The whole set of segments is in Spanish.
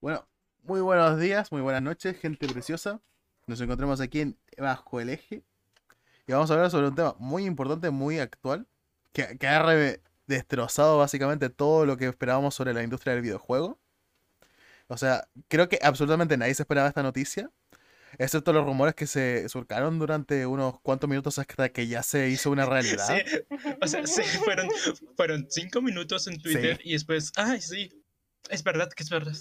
Bueno, muy buenos días, muy buenas noches, gente preciosa. Nos encontramos aquí en Bajo el Eje y vamos a hablar sobre un tema muy importante, muy actual, que, que ha destrozado básicamente todo lo que esperábamos sobre la industria del videojuego. O sea, creo que absolutamente nadie se esperaba esta noticia, excepto los rumores que se surcaron durante unos cuantos minutos hasta que ya se hizo una realidad. Sí, o sea, sí, fueron, fueron cinco minutos en Twitter y después, ay, sí, es verdad que es verdad.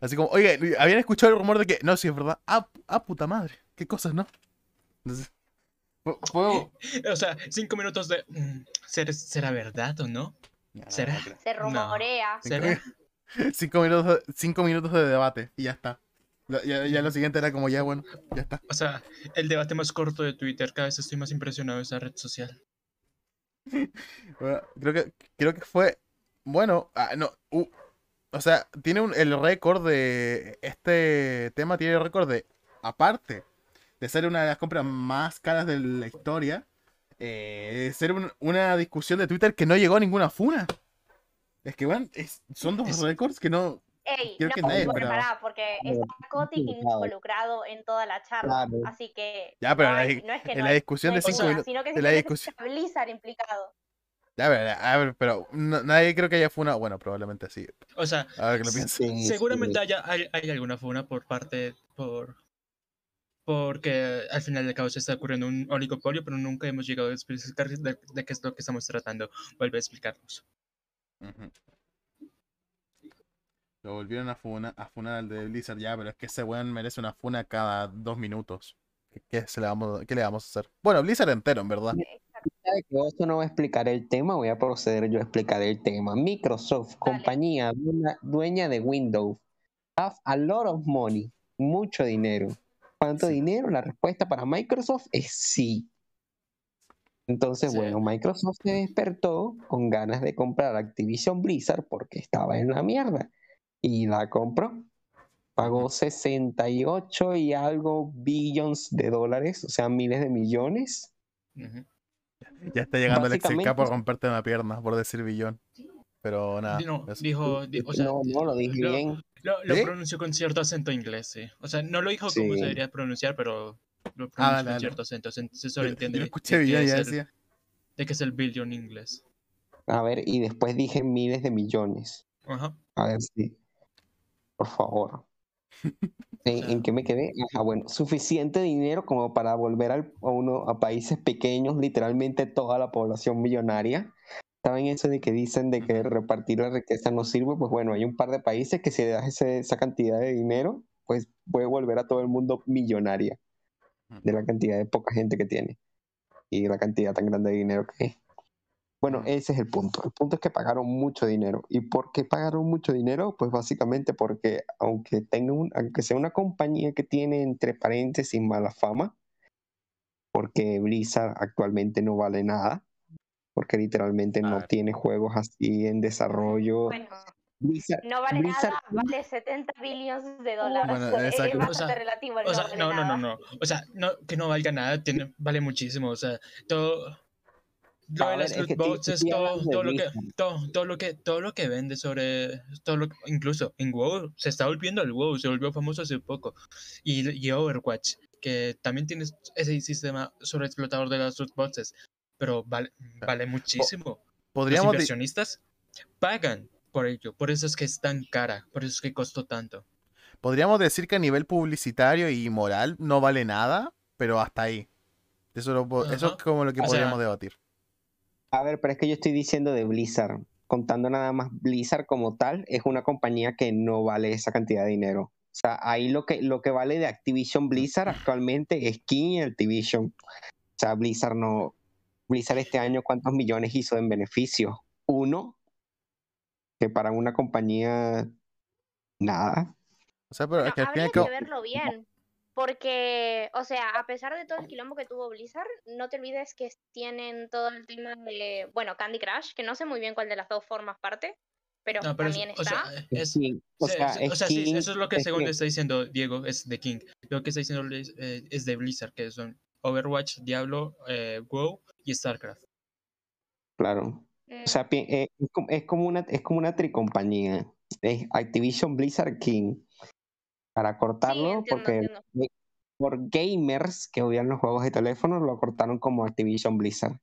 Así como, oye, habían escuchado el rumor de que, no, sí, es verdad. Ah, ah, puta madre. Qué cosas, ¿no? Entonces, fue... O sea, cinco minutos de, mm, ¿será, será verdad o no? ¿Será? Se rumorea. ¿Será? Cinco minutos, cinco minutos de debate y ya está. Ya, ya lo siguiente era como, ya, bueno, ya está. O sea, el debate más corto de Twitter, cada vez estoy más impresionado de esa red social. Bueno, creo que, creo que fue, bueno, ah, no, uh, o sea, tiene un- el récord de, este tema tiene el récord de, aparte de ser una de las compras más caras de la historia, eh, ser un- una discusión de Twitter que no llegó a ninguna funa. Es que, bueno, es- son dos Es- récords que no... Ey, Creo no, que nadie esperaba. porque está Kotick involucrado en toda la charla. Claro. Así que. Ya, pero no, la hay- no es que en no la discusión no de hay cinco forma, minutos... Sino que de la simplemente discusión- está Blizzard implicado. A ver, a ver, pero no- nadie creo que haya funa, bueno, probablemente sí. O sea, A ver que lo. Sí, seguramente sí. haya, hay, hay alguna funa por parte, por... Porque al final del cabo se está ocurriendo un oligopolio, pero nunca hemos llegado a explicar de, de qué es lo que estamos tratando. Vuelve a explicarnos. Lo volvieron a funar, a funar al de Blizzard ya, pero es que ese weón merece una funa cada dos minutos. ¿Qué, qué se le vamos, qué le vamos a hacer? Bueno, Blizzard entero, en verdad. Ya que Oso no va a explicar el tema, voy a proceder yo a explicar el tema. Microsoft, compañía dueña, dueña de Windows, have a lot of money, mucho dinero. ¿Cuánto Sí. dinero? La respuesta para Microsoft es sí. Entonces, Sí. bueno, Microsoft se despertó con ganas de comprar Activision Blizzard porque estaba en la mierda. Y la compró. Pagó 68 y algo billions de dólares, o sea, miles de millones. Ujú. Ya está llegando el Básicamente- por romperte una pierna, por decir billón. Pero nada. No, eso. dijo, di- o sea, no, no, lo dije lo- bien. Lo, lo ¿Sí? pronunció con cierto acento inglés, sí. O sea, no lo dijo como Sí. se debería pronunciar, pero lo pronunció Ah, dale, con cierto acento. Se, se sobreentiende yo de- escuché billón y ya es el, decía. de que es el billion inglés. A ver, y después dije miles de millones. Ajá. A ver si. Por favor. ¿En, sea- en qué me quedé? Ajá, bueno, suficiente dinero como para volver al- a, uno, a países pequeños, literalmente toda la población millonaria. ¿Saben eso de que dicen de que repartir la riqueza no sirve? Pues bueno, hay un par de países que si le das ese- esa cantidad de dinero, pues puede volver a todo el mundo millonaria de la cantidad de poca gente que tiene y la cantidad tan grande de dinero que hay. Bueno, ese es el punto. El punto es que pagaron mucho dinero. ¿Y por qué pagaron mucho dinero? Pues básicamente porque aunque tenga un, aunque sea una compañía que tiene entre paréntesis mala fama, porque Blizzard actualmente no vale nada, porque literalmente no tiene juegos así en desarrollo. Bueno, Blizzard, no vale Blizzard- nada, vale 70 billones de dólares. Bueno, es bastante O sea, relativo el O sea, vale no, no, no, nada. no. O sea, no, que no valga nada, tiene, vale muchísimo. O sea, todo. Lo de las es loot que boxes, todo, todo lo que, todo, todo lo que, todo lo que vende sobre, todo lo, incluso en WoW, se está volviendo el WoW, se volvió famoso hace poco. Y, y Overwatch, que también tiene ese sistema sobre explotador de las loot boxes, pero vale, vale muchísimo. Los Podríamos, di- inversionistas pagan por ello, por eso es que es tan cara, por eso es que costó tanto. podríamos decir que a nivel publicitario y moral no vale nada, pero hasta ahí. Eso, lo eso es como lo que O sea, podríamos debatir. A ver, pero es que yo estoy diciendo de Blizzard. Contando nada más, Blizzard como tal es una compañía que no vale esa cantidad de dinero. O sea, ahí lo que, lo que vale de Activision Blizzard actualmente es King y Activision. O sea, Blizzard no. Blizzard este año, ¿cuántos millones hizo en beneficio? Uno. Que para una compañía. Nada. O sea, pero es que habría que cabo- verlo bien. Porque, o sea, a pesar de todo el quilombo que tuvo Blizzard, no te olvides que tienen todo el tema de, bueno, Candy Crush, que no sé muy bien cuál de las dos formas parte, pero, No, pero es- también o está. sea, Es es, King. O sea, sí, es o sea, sí, King, eso es lo que es según que- le está diciendo Diego, es de King. Lo que está diciendo eh, es de Blizzard, que son Overwatch, Diablo, eh, WoW y StarCraft. Claro. Mm, O sea, eh, es como, es como una, es como una tricompañía. es Activision Blizzard King. Para cortarlo, entiendo, porque entiendo. por gamers que odian los juegos de teléfono, lo cortaron como Activision Blizzard.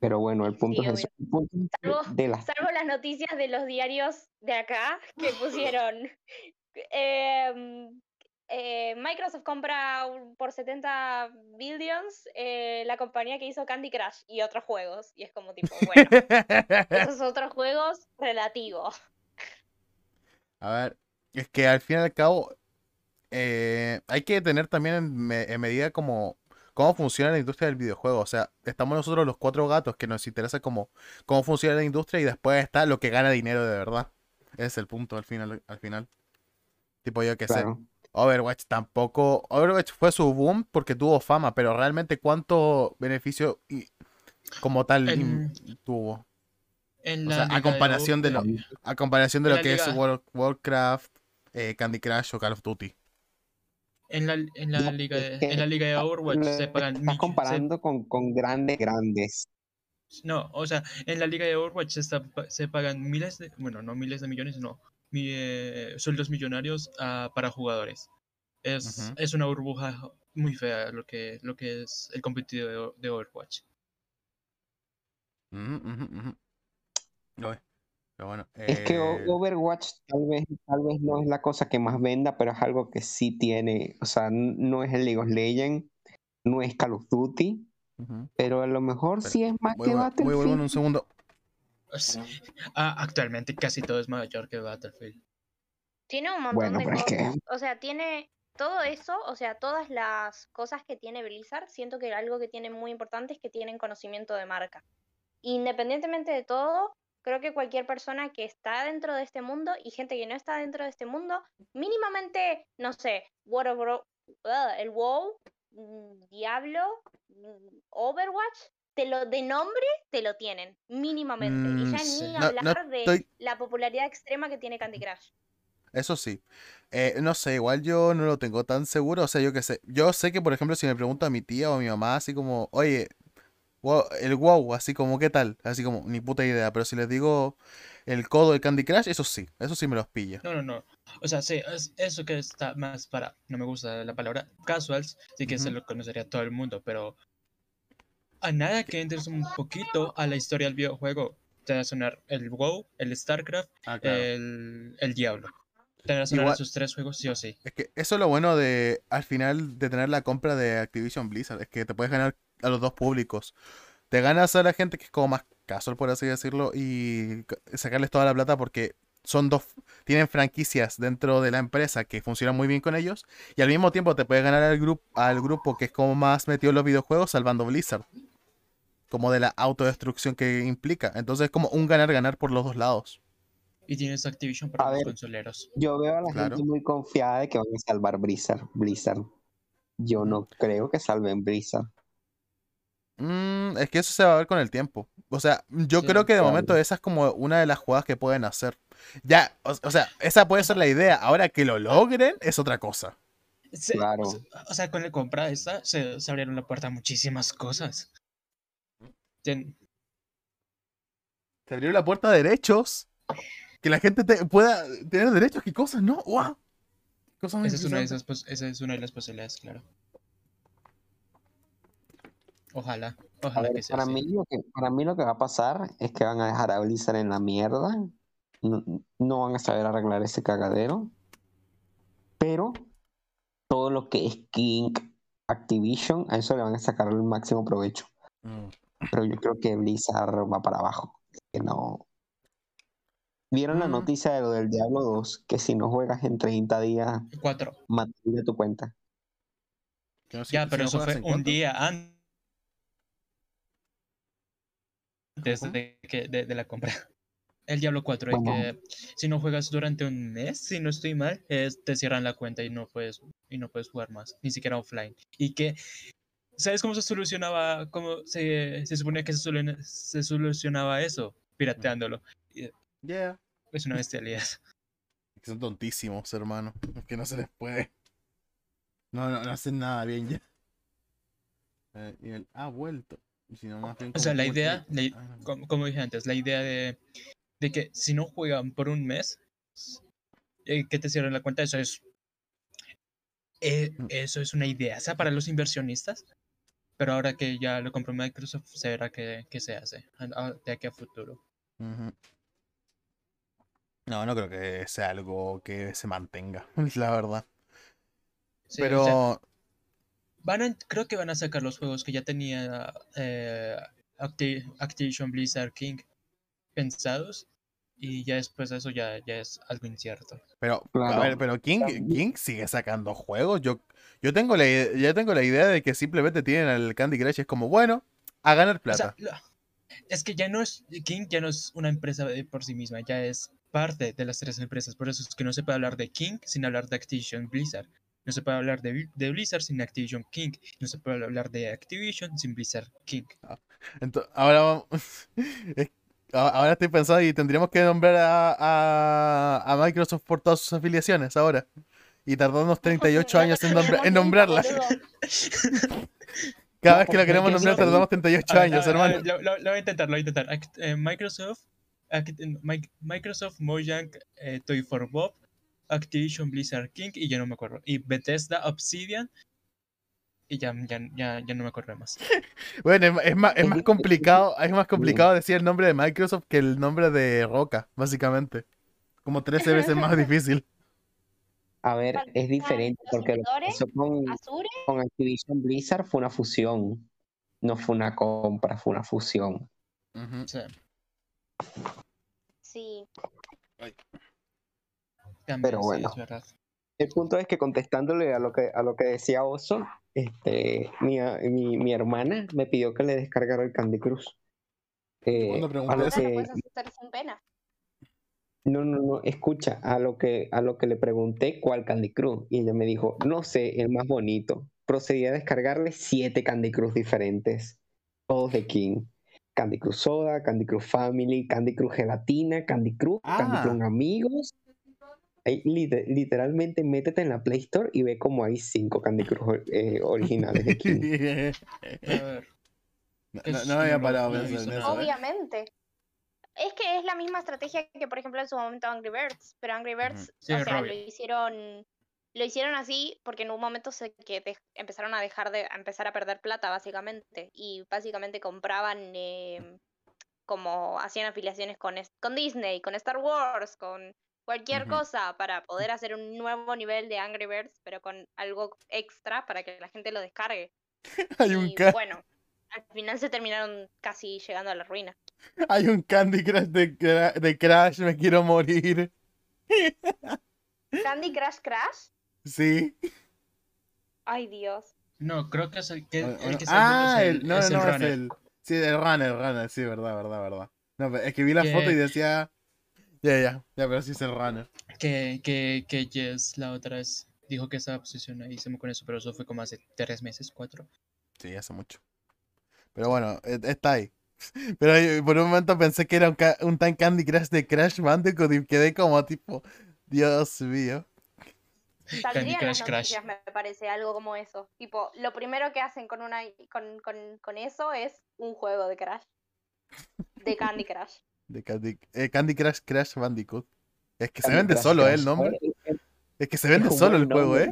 Pero bueno, el punto Sí, es eso. El punto Salvo- de las Salvo las noticias de los diarios de acá que pusieron. em, eh, Microsoft compra por 70 billions eh, la compañía que hizo Candy Crush y otros juegos. Y es como tipo, bueno, esos otros juegos relativos. A ver, es que al fin y al cabo eh, hay que tener también en, me- en medida como cómo funciona la industria del videojuego. O sea, estamos nosotros los cuatro gatos que nos interesa como cómo funciona la industria y después está lo que gana dinero de verdad. Ese es el punto al final, al final. Tipo yo que sé. claro. Overwatch tampoco. Overwatch fue su boom porque tuvo fama, pero realmente cuánto beneficio y- como tal En- tuvo. En O la sea, a comparación de lo, a comparación de lo que es World- Warcraft, eh, Candy Crush o Call of Duty. En la, en la No, liga de, en la liga de Overwatch se pagan estás mill- se- comparando con, con grandes, grandes. no, o sea, en la liga de Overwatch se, está pa- se pagan miles de, bueno, no miles de millones, no, mi- eh, sueldos millonarios ah, para jugadores. Es, es una burbuja muy fea lo que, lo que es el competitivo de, de Overwatch. Ujú, ujú, ujú. Uy, Pero bueno. Es que eh, Overwatch tal vez, tal vez no es la cosa que más venda, pero es algo que sí tiene. O sea, no es el League of Legends, no es Call of Duty, pero a lo mejor Pero sí es más Voy, que voy- voy, vuelvo en Battlefield. un segundo. Es- ah, actualmente casi todo es mayor que Battlefield. Tiene un montón Bueno, de pero es que cosas. O sea, tiene todo eso, o sea, todas las cosas que tiene Blizzard, siento que algo que tiene muy importante es que tienen conocimiento de marca. Independientemente de todo, creo que cualquier persona que está dentro de este mundo y gente que no está dentro de este mundo, mínimamente, no sé, World el WoW, mm, Diablo, mm, Overwatch, te lo de nombre te lo tienen, mínimamente. y Mm, ya sí. ni No- no hablar de estoy- la popularidad extrema que tiene Candy Crush. Eso sí. Eh, no sé, igual yo no lo tengo tan seguro. O sea, yo qué sé. Yo sé que, por ejemplo, si me pregunta a mi tía o a mi mamá, así como, oye, wow, el wow, así como, ¿qué tal? Así como, ni puta idea. Pero si les digo el codo del Candy Crush, eso sí. Eso sí me los pilla. No, no, no. O sea, sí, es eso que está más para, no me gusta la palabra casuals, sí que se Ujú. lo conocería todo el mundo, pero a nada que entres un poquito a la historia del videojuego, te va a sonar el WoW, el StarCraft, Ah, el, el Diablo. Te van a sonar Igual- esos tres juegos sí o sí. Es que eso es lo bueno de, al final, de tener la compra de Activision Blizzard. Es que te puedes ganar a los dos públicos. Te ganas a la gente que es como más casual, por así decirlo, y sacarles toda la plata porque son dos, tienen franquicias dentro de la empresa que funcionan muy bien con ellos. Y al mismo tiempo te puedes ganar al, grupo al grupo que es como más metido en los videojuegos, salvando Blizzard. Como de la autodestrucción que implica. Entonces es como un ganar-ganar por los dos lados. Y tienes Activision para A los ver. consoleros. Yo veo a la Claro. gente muy confiada de que van a salvar Blizzard. Blizzard. Yo no creo que salven Blizzard. Mm, es que eso se va a ver con el tiempo. O sea, yo Sí, creo que de claro. momento esa es como una de las jugadas que pueden hacer. Ya, o, o sea, esa puede ser la idea. Ahora que lo logren es otra cosa. Se- Claro. O sea, o sea, con la compra esta se, se abrieron la puerta a muchísimas cosas. Se abrió la puerta de derechos. Que la gente te- pueda tener derechos. ¿Qué cosas, no? ¡Wow! Cosas esa, es una de esas, esa es una de las posibilidades, claro. Ojalá, ojalá ver, que sea para así. mí, lo que, para mí lo que va a pasar es que van a dejar a Blizzard en la mierda. No, no van a saber arreglar ese cagadero. Pero todo lo que es King, Activision, a eso le van a sacar el máximo provecho. Mm. Pero yo creo que Blizzard va para abajo. Que no. ¿Vieron la Mm. noticia de lo del Diablo 2? Que si no juegas en 30 días, Cuatro. mataría tu cuenta. Si- Ya, si pero no eso fue un día an- antes ¿Cómo? de, que- de, de la compra. El Diablo 4, es que si no juegas durante un mes, si no estoy mal, es- te cierran la cuenta y no puedes y no puedes jugar más, ni siquiera offline. Y que ¿sabes cómo se solucionaba cómo se, se suponía que se, solu- se solucionaba eso? Pirateándolo. Yeah. Es una bestialidad. Que son tontísimos, hermano. Es que no se les puede. No, no, no hacen nada bien ya. Eh, y el ha vuelto. Más bien O sea, la idea, la- Ah, no. como, como dije antes, la idea de, de que si no juegan por un mes, eh, que te cierren la cuenta, eso es. eh, Mm. eso es una idea, sea para los inversionistas. Pero ahora que ya lo compró Microsoft, se verá qué, qué se hace de aquí a futuro. No, no creo que sea algo que se mantenga, la verdad. Sí, o sea, Pero van a- creo que van a sacar los juegos que ya tenía eh, Acti- Activision Blizzard King pensados. Y ya después de eso ya, ya es algo incierto. Pero, a Claro. ver, pero King, King sigue sacando juegos. Yo, yo tengo la, ya tengo la idea de que simplemente tienen el Candy Crush es como, bueno, a ganar O sea, plata. es que ya no es. King ya no es una empresa por sí misma, ya es parte de las tres empresas. Por eso es que no se puede hablar de King sin hablar de Activision Blizzard. No se puede hablar de, Bli- de Blizzard sin Activision King. No se puede hablar de Activision sin Blizzard King. Ento- ahora vamos- ahora estoy pensando y tendríamos que nombrar a, a- a Microsoft por todas sus afiliaciones ahora. Y tardarnos 38 años en, nombra- en nombrarlas. Cada vez que la queremos nombrar tardamos 38 A ver, años, hermano. ver, Lo, lo- lo voy a intentar, lo voy a intentar. Act- eh, Microsoft, Act- eh, Mi- Microsoft, Mojang, eh, Toy for Bob, Activision Blizzard King y ya no me acuerdo. Y Bethesda, Obsidian. Y ya, ya, ya, ya no me acuerdo más. Bueno, es, es más, es más complicado, es más complicado decir el nombre de Microsoft que el nombre de Roca, básicamente. Como 13 veces más difícil. A ver, es diferente porque lo que pasó con, Activision Blizzard fue una fusión. No fue una compra, fue una fusión. Sí. También, Pero sí, bueno. es. El punto es que contestándole a lo que, a lo que decía Oso, este, mi, mi, mi hermana me pidió que le descargara el Candy Crush. Eh, ¿Cuándo a lo que- pena. No, no, no, escucha, a lo que, a lo que le pregunté cuál Candy Crush, y ella me dijo, no sé, el más bonito. Procedí a descargarle siete Candy Crush diferentes, todos de King. Candy Crush Soda, Candy Crush Family, Candy Crush Gelatina, Candy Crush, Candy Ah. Crush Amigos. Literalmente métete en la Play Store y ve como hay cinco Candy Crush eh, originales de King. A ver, no, había parado no pensar en eso. ¿eh? Obviamente. Es que es la misma estrategia que, por ejemplo, en su momento Angry Birds. Pero Angry Birds, Sí, o sea, lo hicieron. Lo hicieron así porque en un momento se que de- empezaron a dejar de a empezar a perder plata, básicamente. Y básicamente compraban em, como hacían afiliaciones con, con Disney, con Star Wars, con cualquier cosa para poder hacer un nuevo nivel de Angry Birds, pero con algo extra para que la gente lo descargue. Hay un, Y ca- bueno, al final se terminaron casi llegando a la ruina. hay un Candy Crush de, cra- de Crash, me quiero morir. Candy Crush Crash. Sí. Ay, Dios. No, creo que es el que, O- el o- que ah, el, el, no, es no, el no, es runner. el. Sí, el runner, runner, sí, verdad, verdad, verdad. No, pero es que vi la foto y decía. Ya, ya, ya, pero sí es el runner. Que, que, que Jess la otra vez dijo que estaba obsesionadísimo con eso, pero eso fue como hace tres meses, cuatro. Sí, hace mucho. Pero bueno, e- está ahí. Pero por un momento pensé que era un, un tan Candy Crush de Crash Bandicoot y quedé como tipo, Dios mío. Las Crush Crash. me parece, algo como eso. Tipo, lo primero que hacen con una con, con, con eso es un juego de Crash. De Candy Crush. De Candy, eh, Candy Crush Crash Bandicoot. Es que se vende solo, ¿eh? El Crash. nombre. Es- que se vende solo el juego, nombre, ¿eh?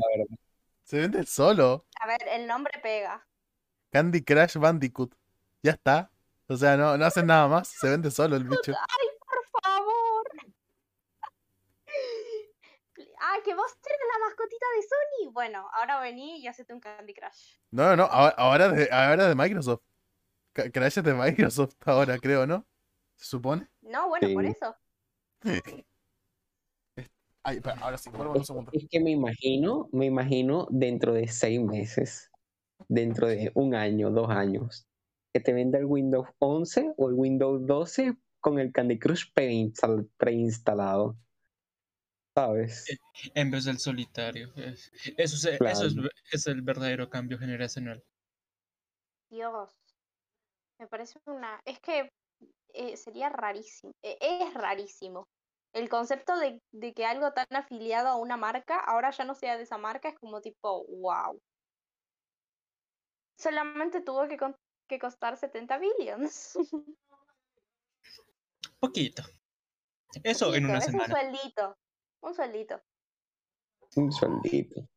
Se vende solo. A ver, el nombre pega. Candy Crush Bandicoot. Ya está. O sea, no, no hacen nada más. Se vende solo el bicho. ¡Ay, por favor! Ah, que vos eres la mascotita de Sony. Bueno, ahora vení y hacete un Candy Crush. No, no, no. Ahora, ahora de, ahora de Microsoft. Crash es de Microsoft ahora, creo, ¿no? Se supone. No, bueno, por eso. Ay, ahora sí, vuelvo un Es, segundo. es que me imagino, me imagino dentro de seis meses, dentro de un año, dos años, que te venda el Windows 11 o el Windows 12 con el Candy Crush preinstalado. ¿Sabes? En vez del solitario. eh, Eso, es, eso es, es el verdadero cambio generacional. Dios. Me parece una. Es que eh, sería rarísimo. eh, es rarísimo. El concepto de, de que algo tan afiliado a una marca ahora ya no sea de esa marca es como tipo, wow. Solamente tuvo que, con- que costar 70 billions. Poquito. Eso en una es un sueldito. Un sueldito. Un sueldito.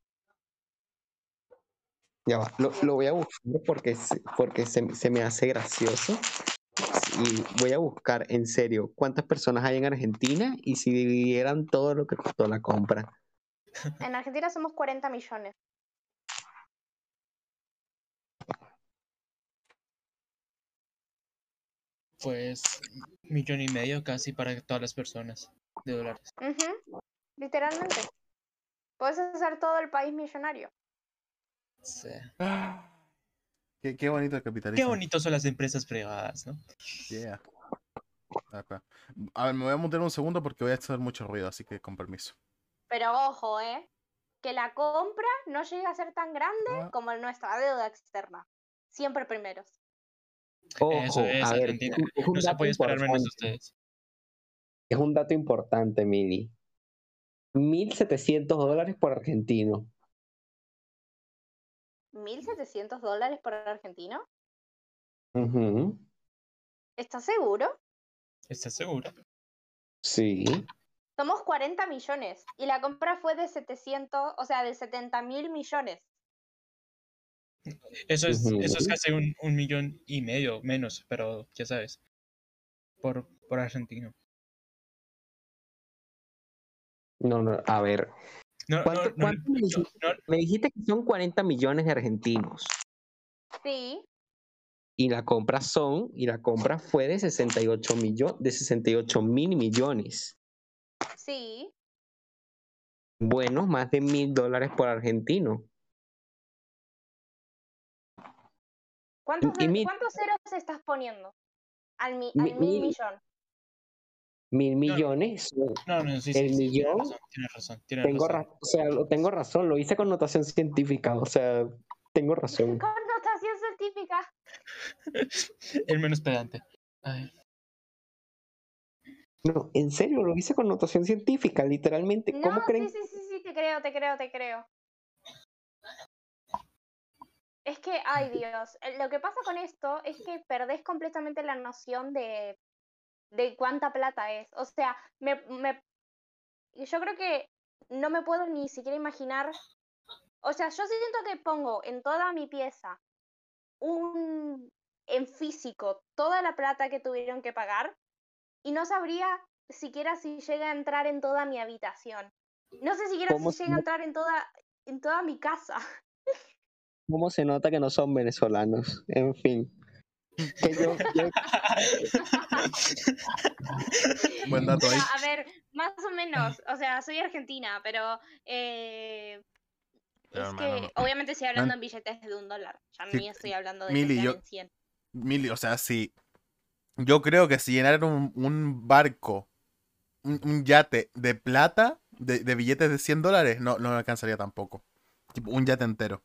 Ya va, lo, lo voy a buscar porque, porque se, se me hace gracioso. Y voy a buscar en serio cuántas personas hay en Argentina y si dividieran todo lo que costó la compra. En Argentina somos 40 millones. Pues millón y medio casi para todas las personas de dólares. Literalmente. Puedes hacer todo el país millonario. Sí. Qué, qué bonito el Qué capitalismo. bonitos son las empresas privadas, ¿no? Yeah. Acá. A ver, me voy a montar un segundo porque voy a hacer mucho ruido, así que con permiso. Pero ojo, ¿eh? Que la compra no llega a ser tan grande Ah. como nuestra deuda externa. Siempre primeros. Ojo, Eso es, a ver, Argentina. es un- No se dato puede esperar menos de importante. ustedes. Es un dato importante, Mili. 1.700 dólares por argentino. ¿1.700 dólares por argentino? Ujú, ¿Estás seguro? ¿Estás seguro? Sí. Somos 40 millones y la compra fue de 700, o sea, de 70 mil millones. Eso es, eso es casi un, un millón y medio menos, pero ya sabes. Por, por argentino. No, no, a ver. No, no, ¿Cuánto- no, cuánto me dijiste? no, Me dijiste que son 40 millones de argentinos. Sí, Y la compra son, y la compra fue de 68 millones, de 68 mil millones. sí. Bueno, más de mil dólares por argentino. ¿Cuántos, y ce- mil- cuántos ceros estás poniendo? Al, mi- Mi- al mil mil. millón. Mil millones. no, no, sí, sí, El sí, tienes millón, razón, tienes razón, tienes Tengo, razón. ra- o sea, lo tengo razón, lo hice con notación científica, o sea, tengo razón. Connotación científica. El menos pedante. Ay, No, en serio, lo hice con notación científica, literalmente. ¿Cómo No, creen? sí, sí, sí, sí, te creo, te creo, te creo. Es que, ay Dios, eh, lo que pasa con esto es que perdés completamente la noción de, de cuánta plata es. O sea, me, me, yo creo que no me puedo ni siquiera imaginar. O sea, yo siento que pongo en toda mi pieza un, en físico, toda la plata que tuvieron que pagar y no sabría siquiera si llega a entrar en toda mi habitación. No sé siquiera ¿Cómo si llega a entrar en toda, en toda mi casa. ¿Cómo se nota que no son venezolanos? En fin. Que yo- yo- Buen dato ahí. Pero, a ver, más o menos, o sea, soy argentina, pero eh, Pero, es hermano, que no. obviamente estoy hablando en billetes de un dólar. Ya Sí, ni estoy hablando de Mili, yo- en 100. Mili, o sea, si. Yo creo que si llenaran un, un barco, un, un yate de plata, de, de billetes de 100 dólares, no, no me alcanzaría tampoco. Tipo, un yate entero.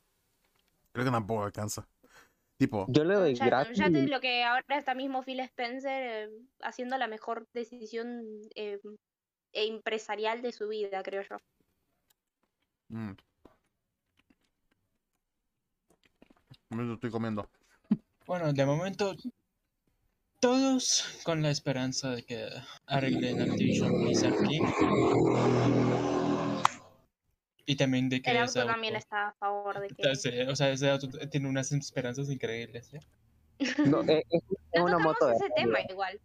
Creo que tampoco alcanza. Tipo, yo le doy gratis. yate, lo que ahora está mismo Phil Spencer eh, haciendo la mejor decisión eh, e empresarial de su vida, creo yo. mm. Me lo estoy comiendo. Bueno, de momento, todos con la esperanza de que arreglen Activision Blizzard King. Y también de que El ese auto también auto- está a favor de que... O sea, ese auto tiene unas esperanzas increíbles. ¿eh? No, es, es- No una moto de ese tema igual.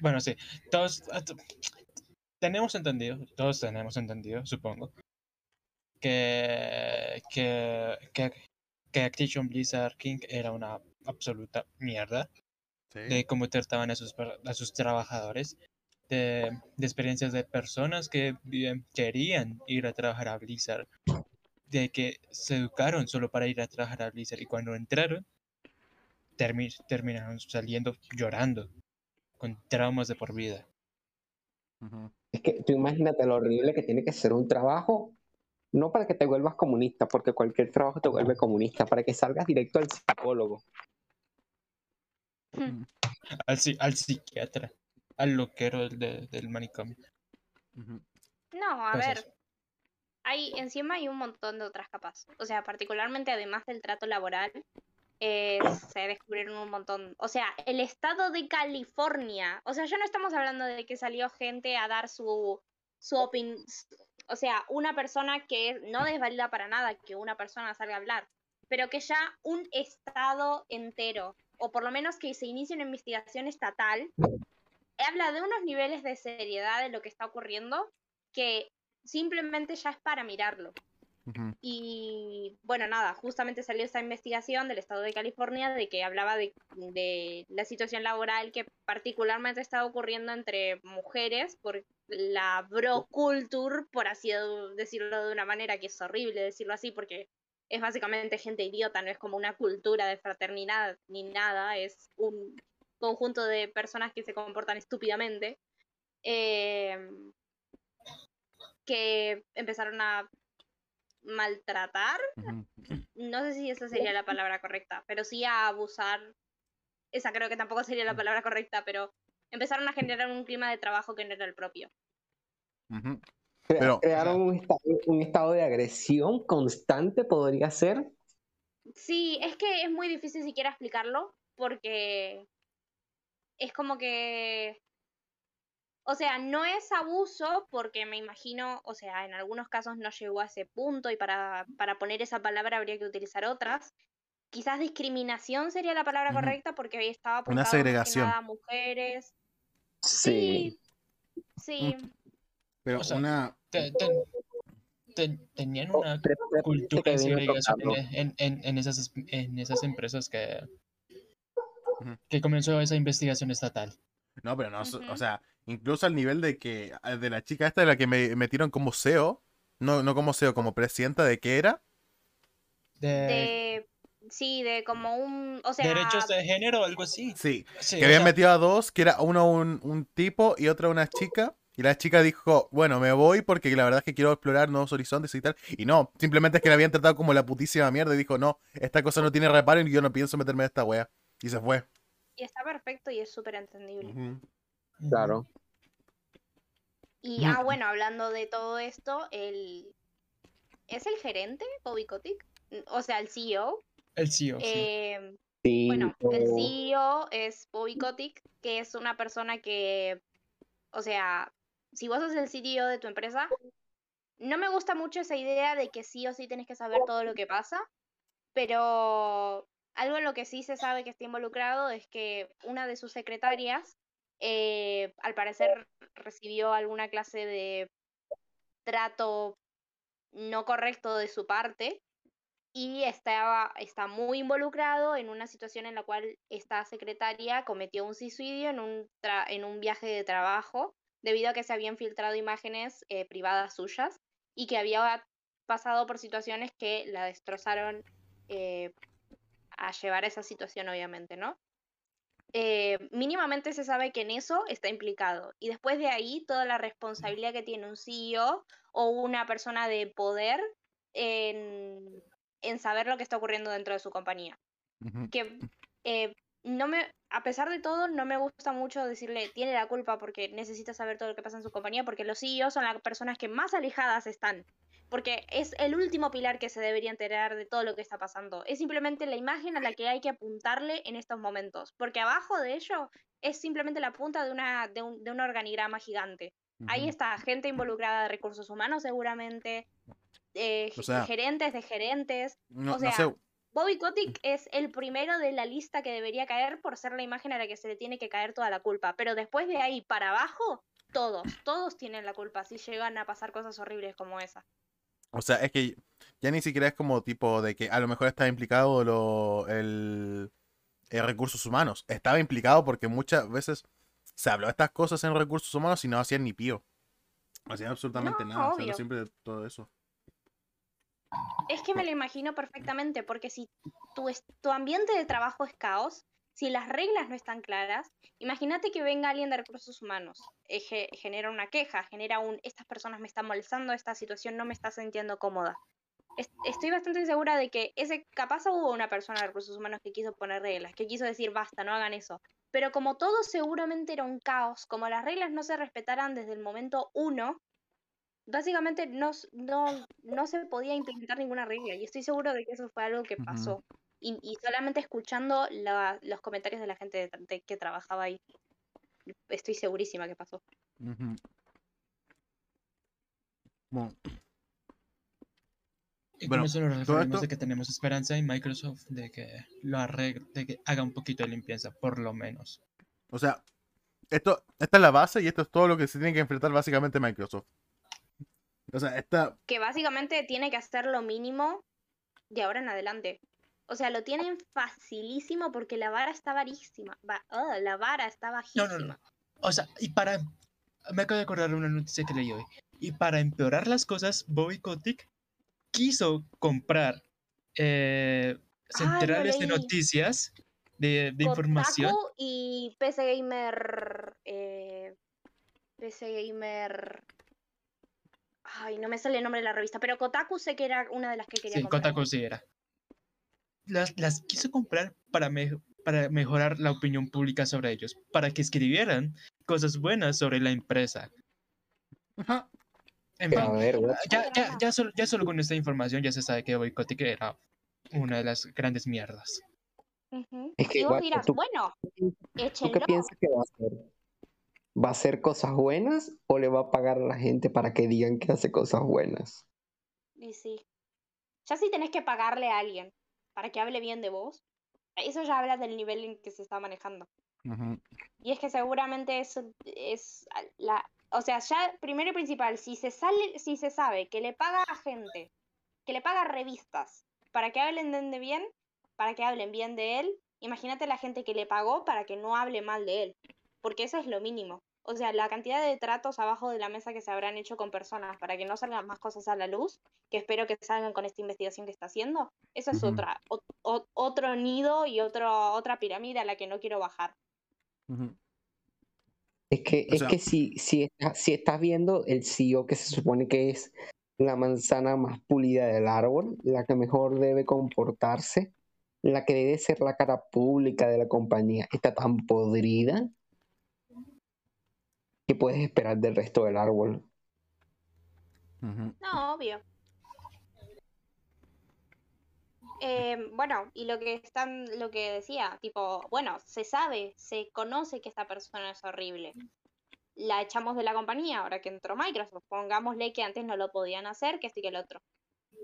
Bueno, sí, todos ah, tenemos entendido, todos tenemos entendido, supongo, que, que, que, que Activision Blizzard King era una absoluta mierda Sí. de cómo trataban a sus, a sus trabajadores, de, de experiencias de personas que bien querían ir a trabajar a Blizzard, de que se educaron solo para ir a trabajar a Blizzard y cuando entraron termi- terminaron saliendo llorando con traumas de por vida. Es que tú imagínate lo horrible que tiene que ser un trabajo, no para que te vuelvas comunista, porque cualquier trabajo te vuelve comunista, para que salgas directo al psicólogo. Al, al psiquiatra, al loquero del, de- del manicomio. No, a Pues ver. eso. Hay, encima hay un montón de otras capas. O sea, particularmente además del trato laboral, eh, se descubrieron un montón. O sea, el estado de California. O sea, ya no estamos hablando de que salió gente a dar su, su opinión, o sea, una persona que no desvalida para nada que una persona salga a hablar, pero que ya un estado entero, o por lo menos que se inicie una investigación estatal, habla de unos niveles de seriedad de lo que está ocurriendo que simplemente ya es para mirarlo. Y bueno, nada, justamente salió esta investigación del estado de California de que hablaba de, de la situación laboral que particularmente está ocurriendo entre mujeres por la bro culture, por así decirlo de una manera que es horrible decirlo así, porque es básicamente gente idiota, no es como una cultura de fraternidad ni nada, es un conjunto de personas que se comportan estúpidamente. em, que empezaron a maltratar, no sé si esa sería la palabra correcta, pero sí a abusar, esa creo que tampoco sería la palabra correcta, pero empezaron a generar un clima de trabajo que no era el propio. Pero- crearon un estado, un estado de agresión constante, podría ser. Sí, es que es muy difícil siquiera explicarlo porque es como que, o sea, no es abuso porque me imagino, o sea, en algunos casos no llegó a ese punto y para, para poner esa palabra habría que utilizar otras. Quizás discriminación sería la palabra correcta porque ahí estaba Una apuntado que segregación. a mujeres. Sí. Sí, sí. Pero O sea, una. Te- te- te- tenían una cultura de segregación en, en, en esas, es- en esas empresas que, Que comenzó esa investigación estatal. No, pero no, o sea, incluso al nivel de que ah, de la chica esta de la que me metieron como CEO, no, no como CEO, como presidenta de qué era. De, De, sí, de como un, o sea, derechos de género o algo así. Sí, Sí, que habían sea, metido a dos, que era uno un, un tipo y otra una chica. Y la chica dijo, bueno, me voy porque la verdad es que quiero explorar nuevos horizontes y tal. Y no, simplemente es que la habían tratado como la putísima mierda y dijo, no, esta cosa no tiene reparo y yo no pienso meterme en esta wea. Y se fue. y está perfecto y es súper entendible. Claro. Y, ah, bueno, hablando de todo esto, el... ¿Es el gerente, Bobby Kotick? O sea, el CEO. El CEO, sí. Eh, Sí, bueno, el CEO es Bobby Kotick, que es una persona que, o sea, si vos sos el CEO de tu empresa, no me gusta mucho esa idea de que sí o sí tienes que saber todo lo que pasa, pero algo en lo que sí se sabe que está involucrado es que una de sus secretarias, eh, al parecer, recibió alguna clase de trato no correcto de su parte y estaba, está muy involucrado en una situación en la cual esta secretaria cometió un suicidio en un, en un viaje de trabajo debido a que se habían filtrado imágenes eh, privadas suyas y que había pasado por situaciones que la destrozaron eh, a llevar a esa situación, obviamente, ¿no? Eh, mínimamente se sabe que en eso está implicado. Y después de ahí, toda la responsabilidad que tiene un CEO o una persona de poder en, en saber lo que está ocurriendo dentro de su compañía. Que eh, no me, a pesar de todo, no me gusta mucho decirle tiene la culpa porque necesita saber todo lo que pasa en su compañía, porque los CEOs son las personas que más alejadas están. Porque es el último pilar que se debería enterar de todo lo que está pasando. Es simplemente la imagen a la que hay que apuntarle en estos momentos. Porque abajo de ello es simplemente la punta de, una, de, un, de un organigrama gigante. Ahí está gente involucrada de recursos humanos seguramente, eh, O sea- gerentes de gerentes. No, o no sea, sé. Bobby Kotick es el primero de la lista que debería caer por ser la imagen a la que se le tiene que caer toda la culpa. Pero después de ahí para abajo, todos, todos tienen la culpa si llegan a pasar cosas horribles como esa. O sea, es que ya ni siquiera es como tipo de que a lo mejor está implicado lo, el, el recursos humanos. Estaba implicado porque muchas veces se habló de estas cosas en recursos humanos y no hacían ni pío. No hacían absolutamente No, nada. Se habló siempre de todo eso. Es que me lo imagino perfectamente, porque si tu, tu ambiente de trabajo es caos, si las reglas no están claras, imagínate que venga alguien de recursos humanos, eh, ge- genera una queja, genera un, estas personas me están molestando, esta situación no me está sintiendo cómoda. Es- Estoy bastante segura de que ese, capaz hubo una persona de recursos humanos que quiso poner reglas, que quiso decir basta, no hagan eso. Pero como todo seguramente era un caos, como las reglas no se respetaran desde el momento uno, básicamente no, no, no se podía implementar ninguna regla. Y estoy seguro de que eso fue algo que pasó. Y, y solamente escuchando la- los comentarios de la gente de tra- de que trabajaba ahí, estoy segurísima que pasó. Bueno, Y Bueno, eso todo referimos esto- de que tenemos esperanza en Microsoft de que lo arregle, de que haga un poquito de limpieza, por lo menos. o sea, esto, esta es la base y esto es todo lo que se tiene que enfrentar básicamente Microsoft. O sea, esta. Que básicamente tiene que hacer lo mínimo de ahora en adelante. O sea, lo tienen facilísimo porque la vara está varísima. Va- ah, la vara está No, bajísima. no, no. O sea, y para... Me acabo de acordar de una noticia que leí hoy. Y para empeorar las cosas, Bobby Kotick quiso comprar eh, Ah, centrales de noticias, de, de información. Kotaku y PC Gamer. eh, PC Gamer. Ay, no me sale el nombre de la revista, pero Kotaku sé que era una de las que quería Sí, comprar. Kotaku sí era. Las, las quiso comprar para, me- para mejorar la opinión pública sobre ellos, para que escribieran cosas buenas sobre la empresa. Ajá. En Pero, fin, a ver, ya, ya, ya, solo, ya solo con esta información ya se sabe que Bobby Kotick era una de las grandes mierdas. Es que y vos igual, dirás, tú- bueno, ¿Tú qué piensas que va a hacer? ¿Va a hacer cosas buenas o le va a pagar a la gente para que digan que hace cosas buenas? Y sí. Ya si tenés que pagarle a alguien para que hable bien de vos, eso ya habla del nivel en que se está manejando. Y es que seguramente eso es la, o sea, ya primero y principal, si se sale, si se sabe que le paga a gente, que le paga revistas para que hablen de bien, para que hablen bien de él, imagínate la gente que le pagó para que no hable mal de él, porque eso es lo mínimo. O sea, la cantidad de tratos abajo de la mesa que se habrán hecho con personas para que no salgan más cosas a la luz, que espero que salgan con esta investigación que está haciendo, eso es Ujú. otra, o- o- otro nido y otro, otra pirámide a la que no quiero bajar. Es que, O es sea- que si, si, está- si estás viendo el CEO que se supone que es la manzana más pulida del árbol, la que mejor debe comportarse, la que debe ser la cara pública de la compañía, está tan podrida, ¿qué puedes esperar del resto del árbol? No, obvio. Eh, bueno, y lo que están, lo que decía, tipo, bueno, se sabe, se conoce que esta persona es horrible. La echamos de la compañía ahora que entró Microsoft. Pongámosle que antes no lo podían hacer, que este que el otro.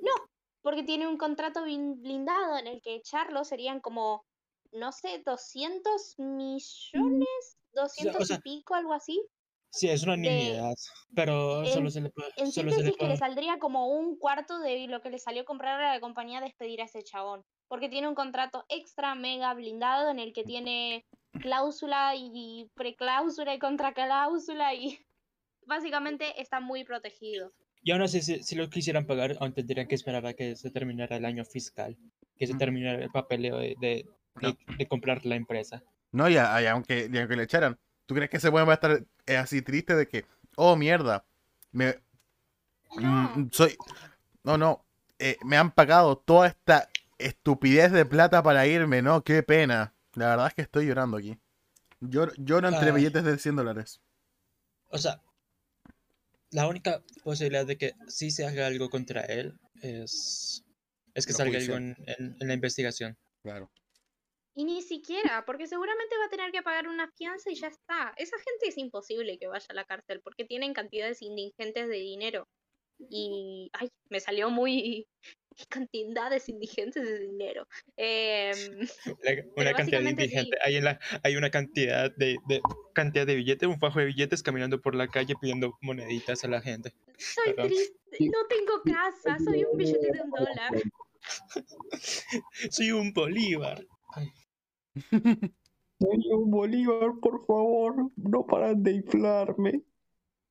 No, porque tiene un contrato blindado en el que echarlo serían como, no sé, 200 millones, 200 sea, y pico, algo así. Sí, es una nimiedad, pero en- solo se le puede... En Solo se le síntesis, que puede... le saldría como un cuarto de lo que le salió comprar a la compañía despedir a ese chabón. Porque tiene un contrato extra mega blindado en el que tiene cláusula y precláusula y contracláusula y básicamente está muy protegido. Y aún así, si, si lo quisieran pagar, aún tendrían que esperar a que se terminara el año fiscal, que se terminara el papeleo de, de, No. de- de comprar la empresa. No, ya, ya, aunque, y aunque le echaran, ¿tú crees que ese weón va a estar eh, así triste de que, oh mierda, me, mm, soy, no, no, eh, me han pagado toda esta estupidez de plata para irme, no, qué pena. La verdad es que estoy llorando aquí. Lloro, lloro entre Ay. billetes de 100 dólares. O sea, la única posibilidad de que sí se haga algo contra él es, es que salga algo judicial. en, en- en la investigación. Claro. Y ni siquiera, porque seguramente va a tener que pagar una fianza y ya está. Esa gente es imposible que vaya a la cárcel porque tienen cantidades indigentes de dinero. Y, ay, me salió muy cantidades indigentes de dinero. Em, La- una cantidad sí. indigente. Hay, en la, hay una cantidad de, de- cantidad de billetes, un fajo de billetes caminando por la calle pidiendo moneditas a la gente. soy Perdón. triste, no tengo casa, soy un billete de un dólar. Soy un bolívar. Ay, Soy un Bolívar, por favor, no paran de inflarme.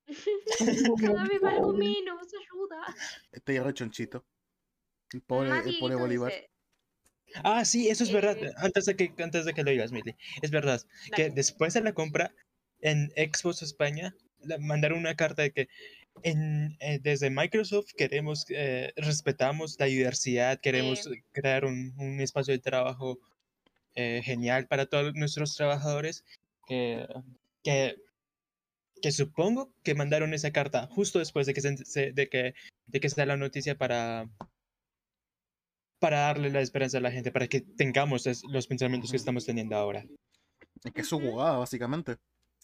Cada vez valgo menos, ayuda. Estoy rechonchito. El pobre, el pobre Bolívar. Ah, sí, eso es verdad. Eh, Antes de que, antes de que lo digas, Mili. Es verdad que después de la compra en Xbox España, mandaron una carta de que en, eh, desde Microsoft queremos, eh, respetamos la diversidad, queremos crear un, un espacio de trabajo eh, genial para todos nuestros trabajadores. Que, que, que supongo que mandaron esa carta justo después de que se, se- de que, de que se da la noticia para para darle la esperanza a la gente, para que tengamos es- los pensamientos que estamos teniendo ahora. Es que es su jugada, básicamente.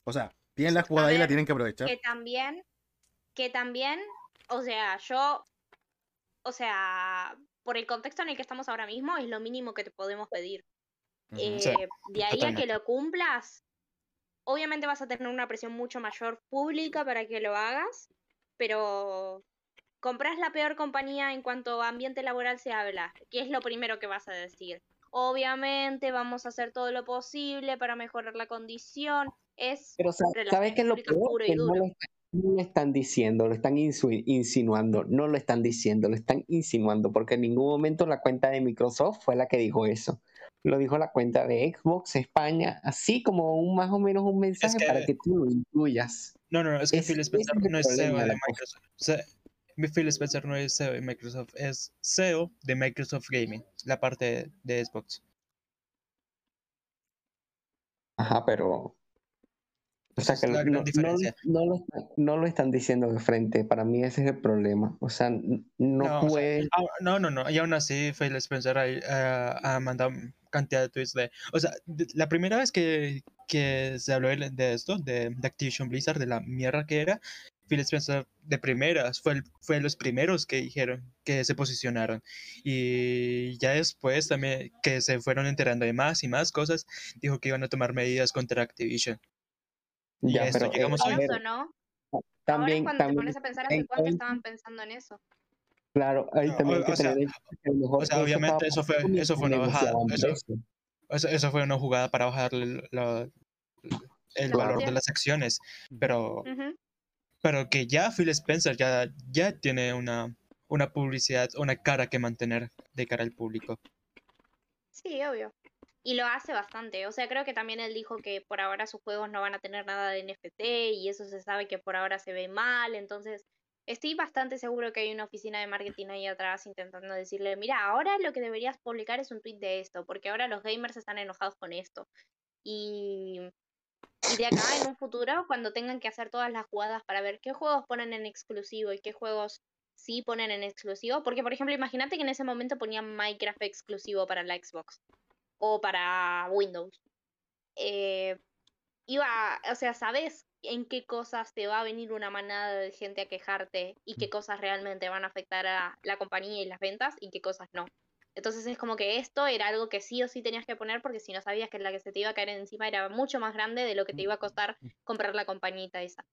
O sea, tienen la jugada ahí y la ver, tienen que aprovechar. que también, que también o sea, yo, o sea, por el contexto en el que estamos ahora mismo, es lo mínimo que te podemos pedir. Eh, Sí, de ahí a que lo cumplas, obviamente vas a tener una presión mucho mayor pública para que lo hagas, pero compras la peor compañía en cuanto a ambiente laboral se habla, ¿qué es lo primero que vas a decir? Obviamente vamos a hacer todo lo posible para mejorar la condición. Es Pero ¿sabes qué es lo peor? Que no lo, está- no lo están diciendo, lo están insu- insinuando, no lo están diciendo, lo están insinuando, porque en ningún momento la cuenta de Microsoft fue la que dijo eso. Lo dijo la cuenta de Xbox España, así como un más o menos un mensaje que- para que tú lo incluyas. No, no, no, es que Ese- Phil Spencer es no es CEO de cosa. Microsoft. O sea, Phil Spencer no es CEO de Microsoft, es CEO de Microsoft Gaming, la parte de Xbox. Ajá, pero... O sea que no, lo, están- no lo están diciendo de frente. Para mí ese es el problema. O sea, no, No, o sea, puede... Ah, no, no, no. Y aún así, Phil Spencer ha, ha- ha mandado cantidad de tweets de. O sea, de- la primera vez que, que se habló de de esto, de, de Activision Blizzard, de la mierda que era, Phil Spencer de primeras fue, el- fue los primeros que dijeron que se posicionaron. Y ya después también que se fueron enterando de más y más cosas, dijo que iban a tomar medidas contra Activision. Y ya, esto pero, eh, llegamos a ver, Eso, ¿no? Ahora es también, cuando te también pones a pensar hace cuánto estaban pensando en eso. Claro, ahí No, también hay que o sea, tener en cuenta que a lo mejor o sea, eso obviamente eso fue- eso fue una bajada, eso-. Eso, eso fue una jugada para bajarle el, la- el valor de las acciones. Pero, Ujú. pero que ya Phil Spencer ya, ya tiene una, una publicidad, una cara que mantener de cara al público. Sí, obvio. Y lo hace bastante. O sea, creo que también él dijo que por ahora sus juegos no van a tener nada de NFT y eso se sabe que por ahora se ve mal. Entonces, estoy bastante seguro que hay una oficina de marketing ahí atrás intentando decirle, mira, ahora lo que deberías publicar es un tweet de esto, porque ahora los gamers están enojados con esto. Y, y de acá en un futuro, cuando tengan que hacer todas las jugadas para ver qué juegos ponen en exclusivo y qué juegos sí ponen en exclusivo, porque por ejemplo, imagínate que en ese momento ponían Minecraft exclusivo para la Xbox o para Windows. Eh, iba, o sea, sabes en qué cosas te va a venir una manada de gente a quejarte y qué cosas realmente van a afectar a la compañía y las ventas y qué cosas no. Entonces es como que esto era algo que sí o sí tenías que poner porque si no sabías que la que se te iba a caer encima era mucho más grande de lo que te iba a costar comprar la compañita esa.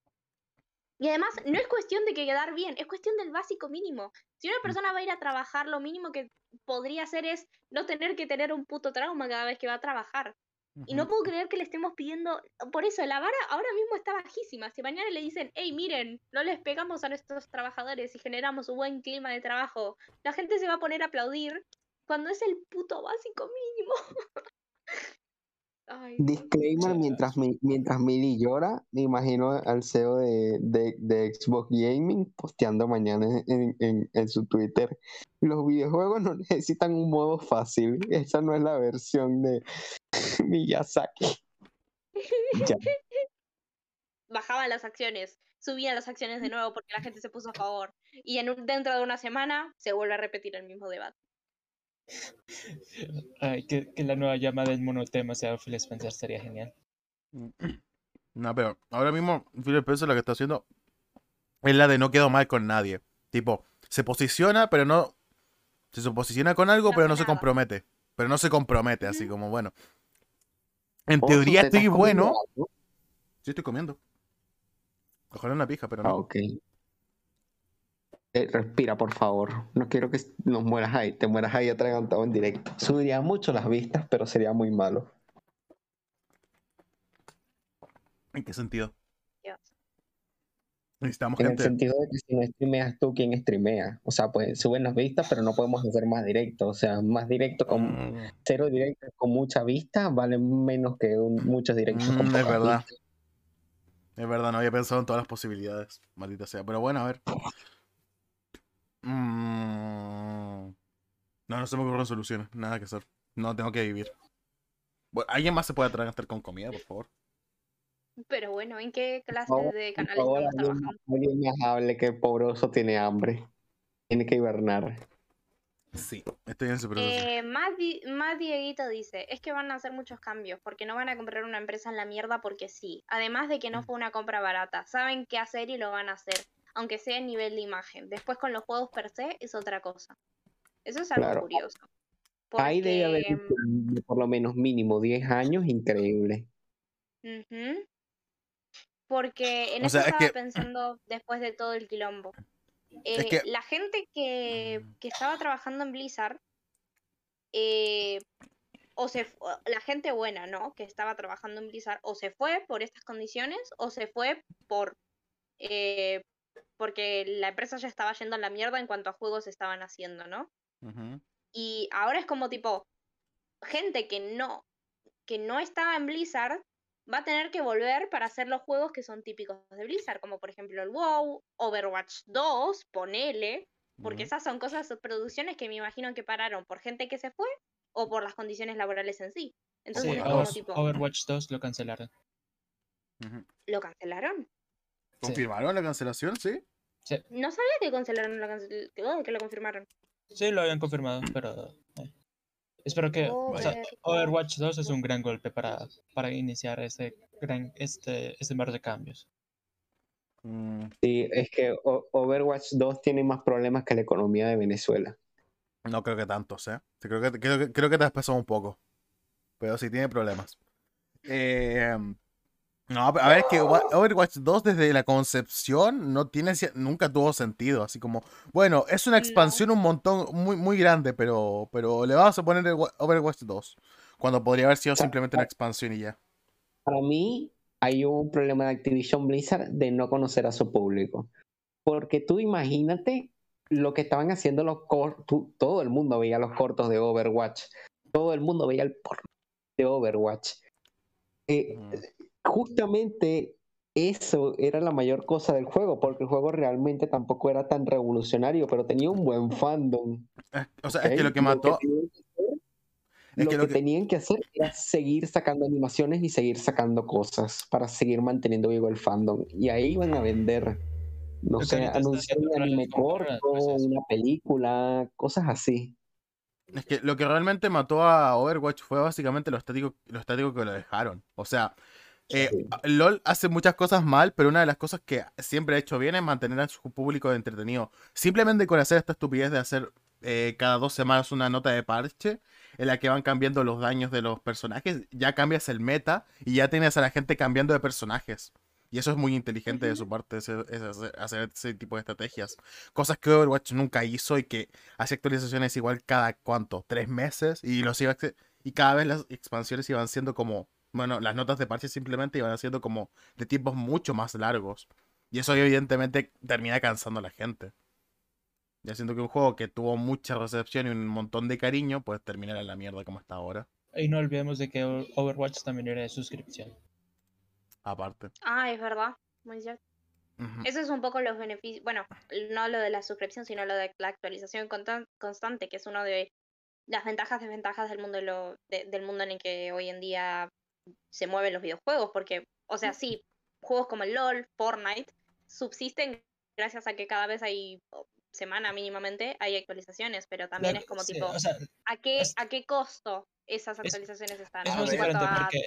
Y además, no es cuestión de que quedar bien, es cuestión del básico mínimo. Si una persona va a ir a trabajar, lo mínimo que podría hacer es no tener que tener un puto trauma cada vez que va a trabajar. Y no puedo creer que le estemos pidiendo. Por eso, la vara ahora mismo está bajísima. Si mañana le dicen, hey, miren, no les pegamos a nuestros trabajadores y generamos un buen clima de trabajo, la gente se va a poner a aplaudir cuando es el puto básico mínimo. Ay. Disclaimer, mientras, mi- mientras Mili llora, me imagino al CEO de, de- de Xbox Gaming posteando mañana en, en- en su Twitter. Los videojuegos no necesitan un modo fácil. Esa no es la versión de Miyazaki. Ya. bajaban las acciones, subían las acciones de nuevo porque la gente se puso a favor. Y en un- dentro de una semana se vuelve a repetir el mismo debate. Ay, que, que la nueva llama del monotema sea Phil Spencer sería genial. No, pero ahora mismo Phil Spencer lo que está haciendo es la de no quedo mal con nadie. Tipo, se posiciona, pero no. Se posiciona con algo, No pero no se compromete. Pero no se compromete, así como bueno. En Oso, teoría ¿te estás estoy comiendo bueno. algo? Sí, estoy comiendo. Ojalá una pija, pero Ah, no. Eh, respira, por favor. No quiero que nos mueras ahí, te mueras ahí atragantado en directo. Subiría mucho las vistas, pero sería muy malo. ¿En qué sentido? Dios. Necesitamos En el sentido de que si no streameas tú, ¿quién streamea? O sea, pues suben las vistas, pero no podemos hacer más directo. O sea, más directo con Mm, cero directos con mucha vista valen menos que un- muchos directos con Mm, es pocas verdad. Es verdad, no había pensado en todas las posibilidades. Maldita sea. Pero bueno, a ver. Mm, No, no se me ocurren soluciones. Nada que hacer. No tengo que vivir. Bueno, ¿Alguien más se puede atragantar con comida, por favor? Pero bueno, ¿en qué clase favor, de Por canal favor, estamos alguien, trabajando? alguien más hable que el pobroso tiene hambre. Tiene que hibernar. Sí, estoy en ese proceso. Eh, más, Di- más Dieguito dice, es que van a hacer muchos cambios, porque no van a comprar una empresa en la mierda porque sí. Además de que no fue una compra barata, saben qué hacer y lo van a hacer. Aunque sea a nivel de imagen. Después con los juegos per se es otra cosa. Eso es algo Claro. curioso. Ahí debe haber Porque, de por lo menos mínimo 10 años, increíble. Porque en O eso sea, es estaba que- pensando después de todo el quilombo. Es Eh, que- La gente que, que estaba trabajando en Blizzard, eh, o se la gente buena, ¿no? Que estaba trabajando en Blizzard, o se fue por estas condiciones, o se fue por eh, porque la empresa ya estaba yendo a la mierda en cuanto a juegos estaban haciendo, ¿no? Y ahora es como tipo, gente que no, que no estaba en Blizzard va a tener que volver para hacer los juegos que son típicos de Blizzard, como por ejemplo el WoW, Overwatch 2, ponele, porque esas son cosas, producciones que me imagino que pararon por gente que se fue o por las condiciones laborales en sí. Entonces Sí, es como tipo, Overwatch 2 lo cancelaron. ¿lo cancelaron? ¿Confirmaron la cancelación? Sí. No sabía que cancelaron la cancel- que, oh, que lo confirmaron. Sí, lo habían confirmado, pero... eh, Espero que... o sea, Overwatch. Overwatch 2 es un gran golpe para, para iniciar este gran este, este mar de cambios. Mm, Sí, es que O- Overwatch 2 tiene más problemas que la economía de Venezuela. no creo que tantos, ¿eh? Sí, Creo que, creo que, creo que te has pasado un poco. Pero sí tiene problemas. Eh, no, a ver, es que Wa- Overwatch 2 desde la concepción no tiene, nunca tuvo sentido. Así como, bueno, es una No. expansión un montón, muy, muy grande, pero, pero le vamos a poner el Overwatch 2. Cuando podría haber sido simplemente una expansión y ya. Para mí hay un problema de Activision Blizzard de no conocer a su público. Porque tú imagínate lo que estaban haciendo los cortos, todo el mundo veía los cortos de Overwatch, todo el mundo veía el porno de Overwatch. Eh, Ujú. Justamente eso era la mayor cosa del juego, porque el juego realmente tampoco era tan revolucionario, pero tenía un buen fandom. O sea, es que lo que mató. tenían que hacer- Es lo que que, lo que- tenían que hacer era seguir sacando animaciones y seguir sacando cosas para seguir manteniendo vivo el fandom. Y ahí iban a vender, no sé, anunciar un anime corto, pues, una película, cosas así. Es que lo que realmente mató a Overwatch fue básicamente lo estático, lo estático que lo dejaron. O sea, eh, Sí. LOL hace muchas cosas mal, pero una de las cosas que siempre ha hecho bien es mantener a su público entretenido. Simplemente con hacer esta estupidez de hacer eh, cada dos semanas una nota de parche en la que van cambiando los daños de los personajes, ya cambias el meta y ya tienes a la gente cambiando de personajes. Y eso es muy inteligente de su parte, hacer, hacer ese tipo de estrategias. Cosas que Overwatch nunca hizo y que hace actualizaciones igual cada cuánto, tres meses y los iba y cada vez las expansiones iban siendo como, bueno, las notas de parche simplemente iban siendo como de tiempos mucho más largos. Y eso evidentemente termina cansando a la gente. Ya siento que un juego que tuvo mucha recepción y un montón de cariño, pues terminará en la mierda como está ahora. Y no olvidemos de que Overwatch también era de suscripción. Aparte. Ah, es verdad. Muy cierto. Ujú. Eso es un poco los beneficios, bueno, no lo de la suscripción, sino lo de la actualización constan- constante, que es uno de las ventajas, desventajas del mundo, de lo- de- del mundo en el que hoy en día se mueven los videojuegos, porque, o sea, sí, juegos como el LOL, Fortnite, subsisten gracias a que cada vez hay, semana mínimamente, hay actualizaciones, pero también Claro, es como sí, tipo, o sea, ¿a qué, es- ¿a qué costo esas es- actualizaciones están? es cuanto diferente a- porque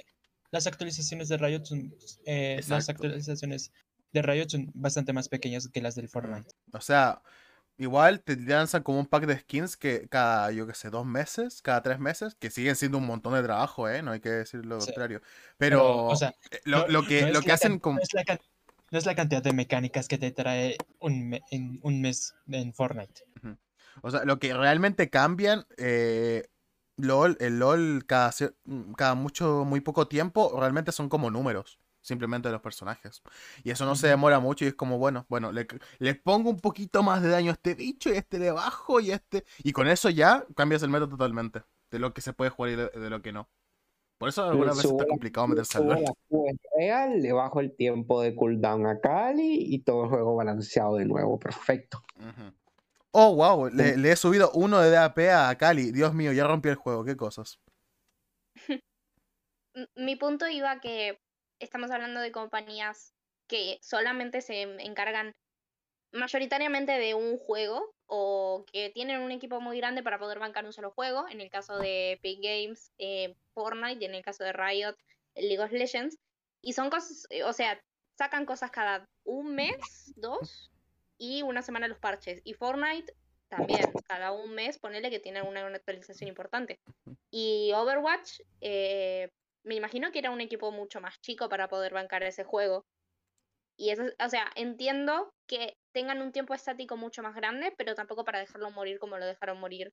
las actualizaciones de Riot son, eh, las actualizaciones de Riot son bastante más pequeñas que las del Fortnite. O sea, igual te lanzan como un pack de skins que cada, yo qué sé, dos meses, cada tres meses, que siguen siendo un montón de trabajo, ¿eh? No hay que decir lo Sí. contrario. Pero, Pero, o sea, eh, lo, no- lo que, no lo que hacen con... no es la can- no es la cantidad de mecánicas que te trae un, me- en un mes en Fortnite. O sea, lo que realmente cambian, eh, LOL, el LOL cada, mm, cada mucho, muy poco tiempo, realmente son como números, simplemente de los personajes. Y eso no se demora mucho y es como, bueno, bueno, le, le pongo un poquito más de daño a este bicho y a este le bajo y a este... Y con eso ya cambias el método totalmente, de lo que se puede jugar y de, de lo que no. Por eso algunas veces está complicado meterse al real, le bajo el tiempo de cooldown a Cali y todo el juego balanceado de nuevo. Perfecto. Oh, wow, le, le he subido uno de DAP a Cali. Dios mío, ya rompí el juego, qué cosas. Mi punto iba a que estamos hablando de compañías que solamente se encargan mayoritariamente de un juego o que tienen un equipo muy grande para poder bancar un solo juego, en el caso de Epic Games, eh, Fortnite, y en el caso de Riot, League of Legends, y son cosas, eh, o sea, sacan cosas cada un mes, dos, y una semana los parches. Y Fortnite también, cada un mes ponele que tiene una, una actualización importante. Y Overwatch, eh, me imagino que era un equipo mucho más chico para poder bancar ese juego. Y eso, o sea, entiendo que tengan un tiempo estático mucho más grande, pero tampoco para dejarlo morir como lo dejaron morir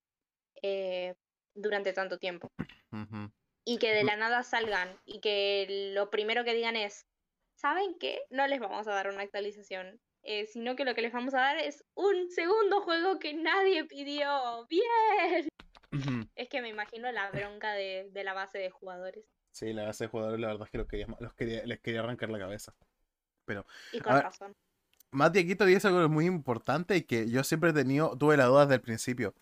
eh, durante tanto tiempo. Y que de la nada salgan y que lo primero que digan es, ¿saben qué? No les vamos a dar una actualización, eh, sino que lo que les vamos a dar es un segundo juego que nadie pidió. ¡Bien! Es que me imagino la bronca de, de la base de jugadores. Sí, la base de jugadores, la verdad es que los quería, los quería- les quería arrancar la cabeza. Y con ver. razón. Mati, aquí te dice algo muy importante y que yo siempre he tenido, tuve la duda desde el principio.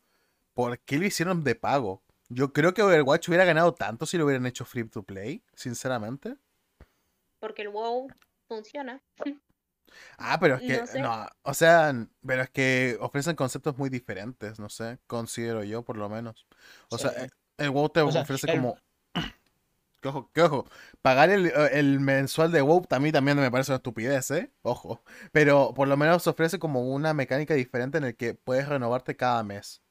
¿Por qué lo hicieron de pago? Yo creo que Overwatch hubiera ganado tanto si lo hubieran hecho free to play, sinceramente. Porque el WoW funciona. Ah, pero es que, No sé. no, o sea, pero es que ofrecen conceptos muy diferentes, no sé, considero yo por lo menos. O sea, Sí. eh, el WoW te O sea, ofrece el- como... Que ojo, que ojo, pagar el, eh, el mensual de WoW a mí también me parece una estupidez, ¿eh? Ojo. Pero por lo menos ofrece como una mecánica diferente en el que puedes renovarte cada mes.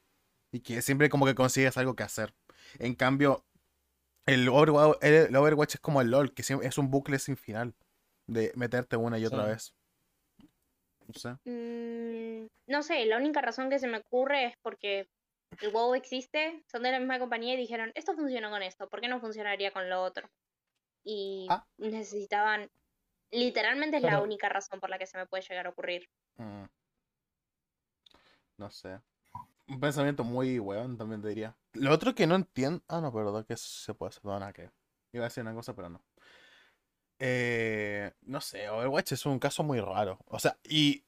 Y que siempre como que consigues algo que hacer. En cambio, el Overwatch, el Overwatch es como el LOL, que es un bucle sin final. De meterte una y otra Sí. vez. No sé. Mm, no sé, la única razón que se me ocurre es porque el WoW existe, son de la misma compañía y dijeron, esto funciona con esto, ¿por qué no funcionaría con lo otro? Y Ah. necesitaban, literalmente es la Pero- única razón por la que se me puede llegar a ocurrir. Mm. No sé. Un pensamiento muy weón también te diría. Lo otro que no entiendo. Ah, no, perdón, que se puede hacer. Nada que. Iba a decir una cosa, pero no. Eh, no sé, Overwatch es un caso muy raro. O sea, y.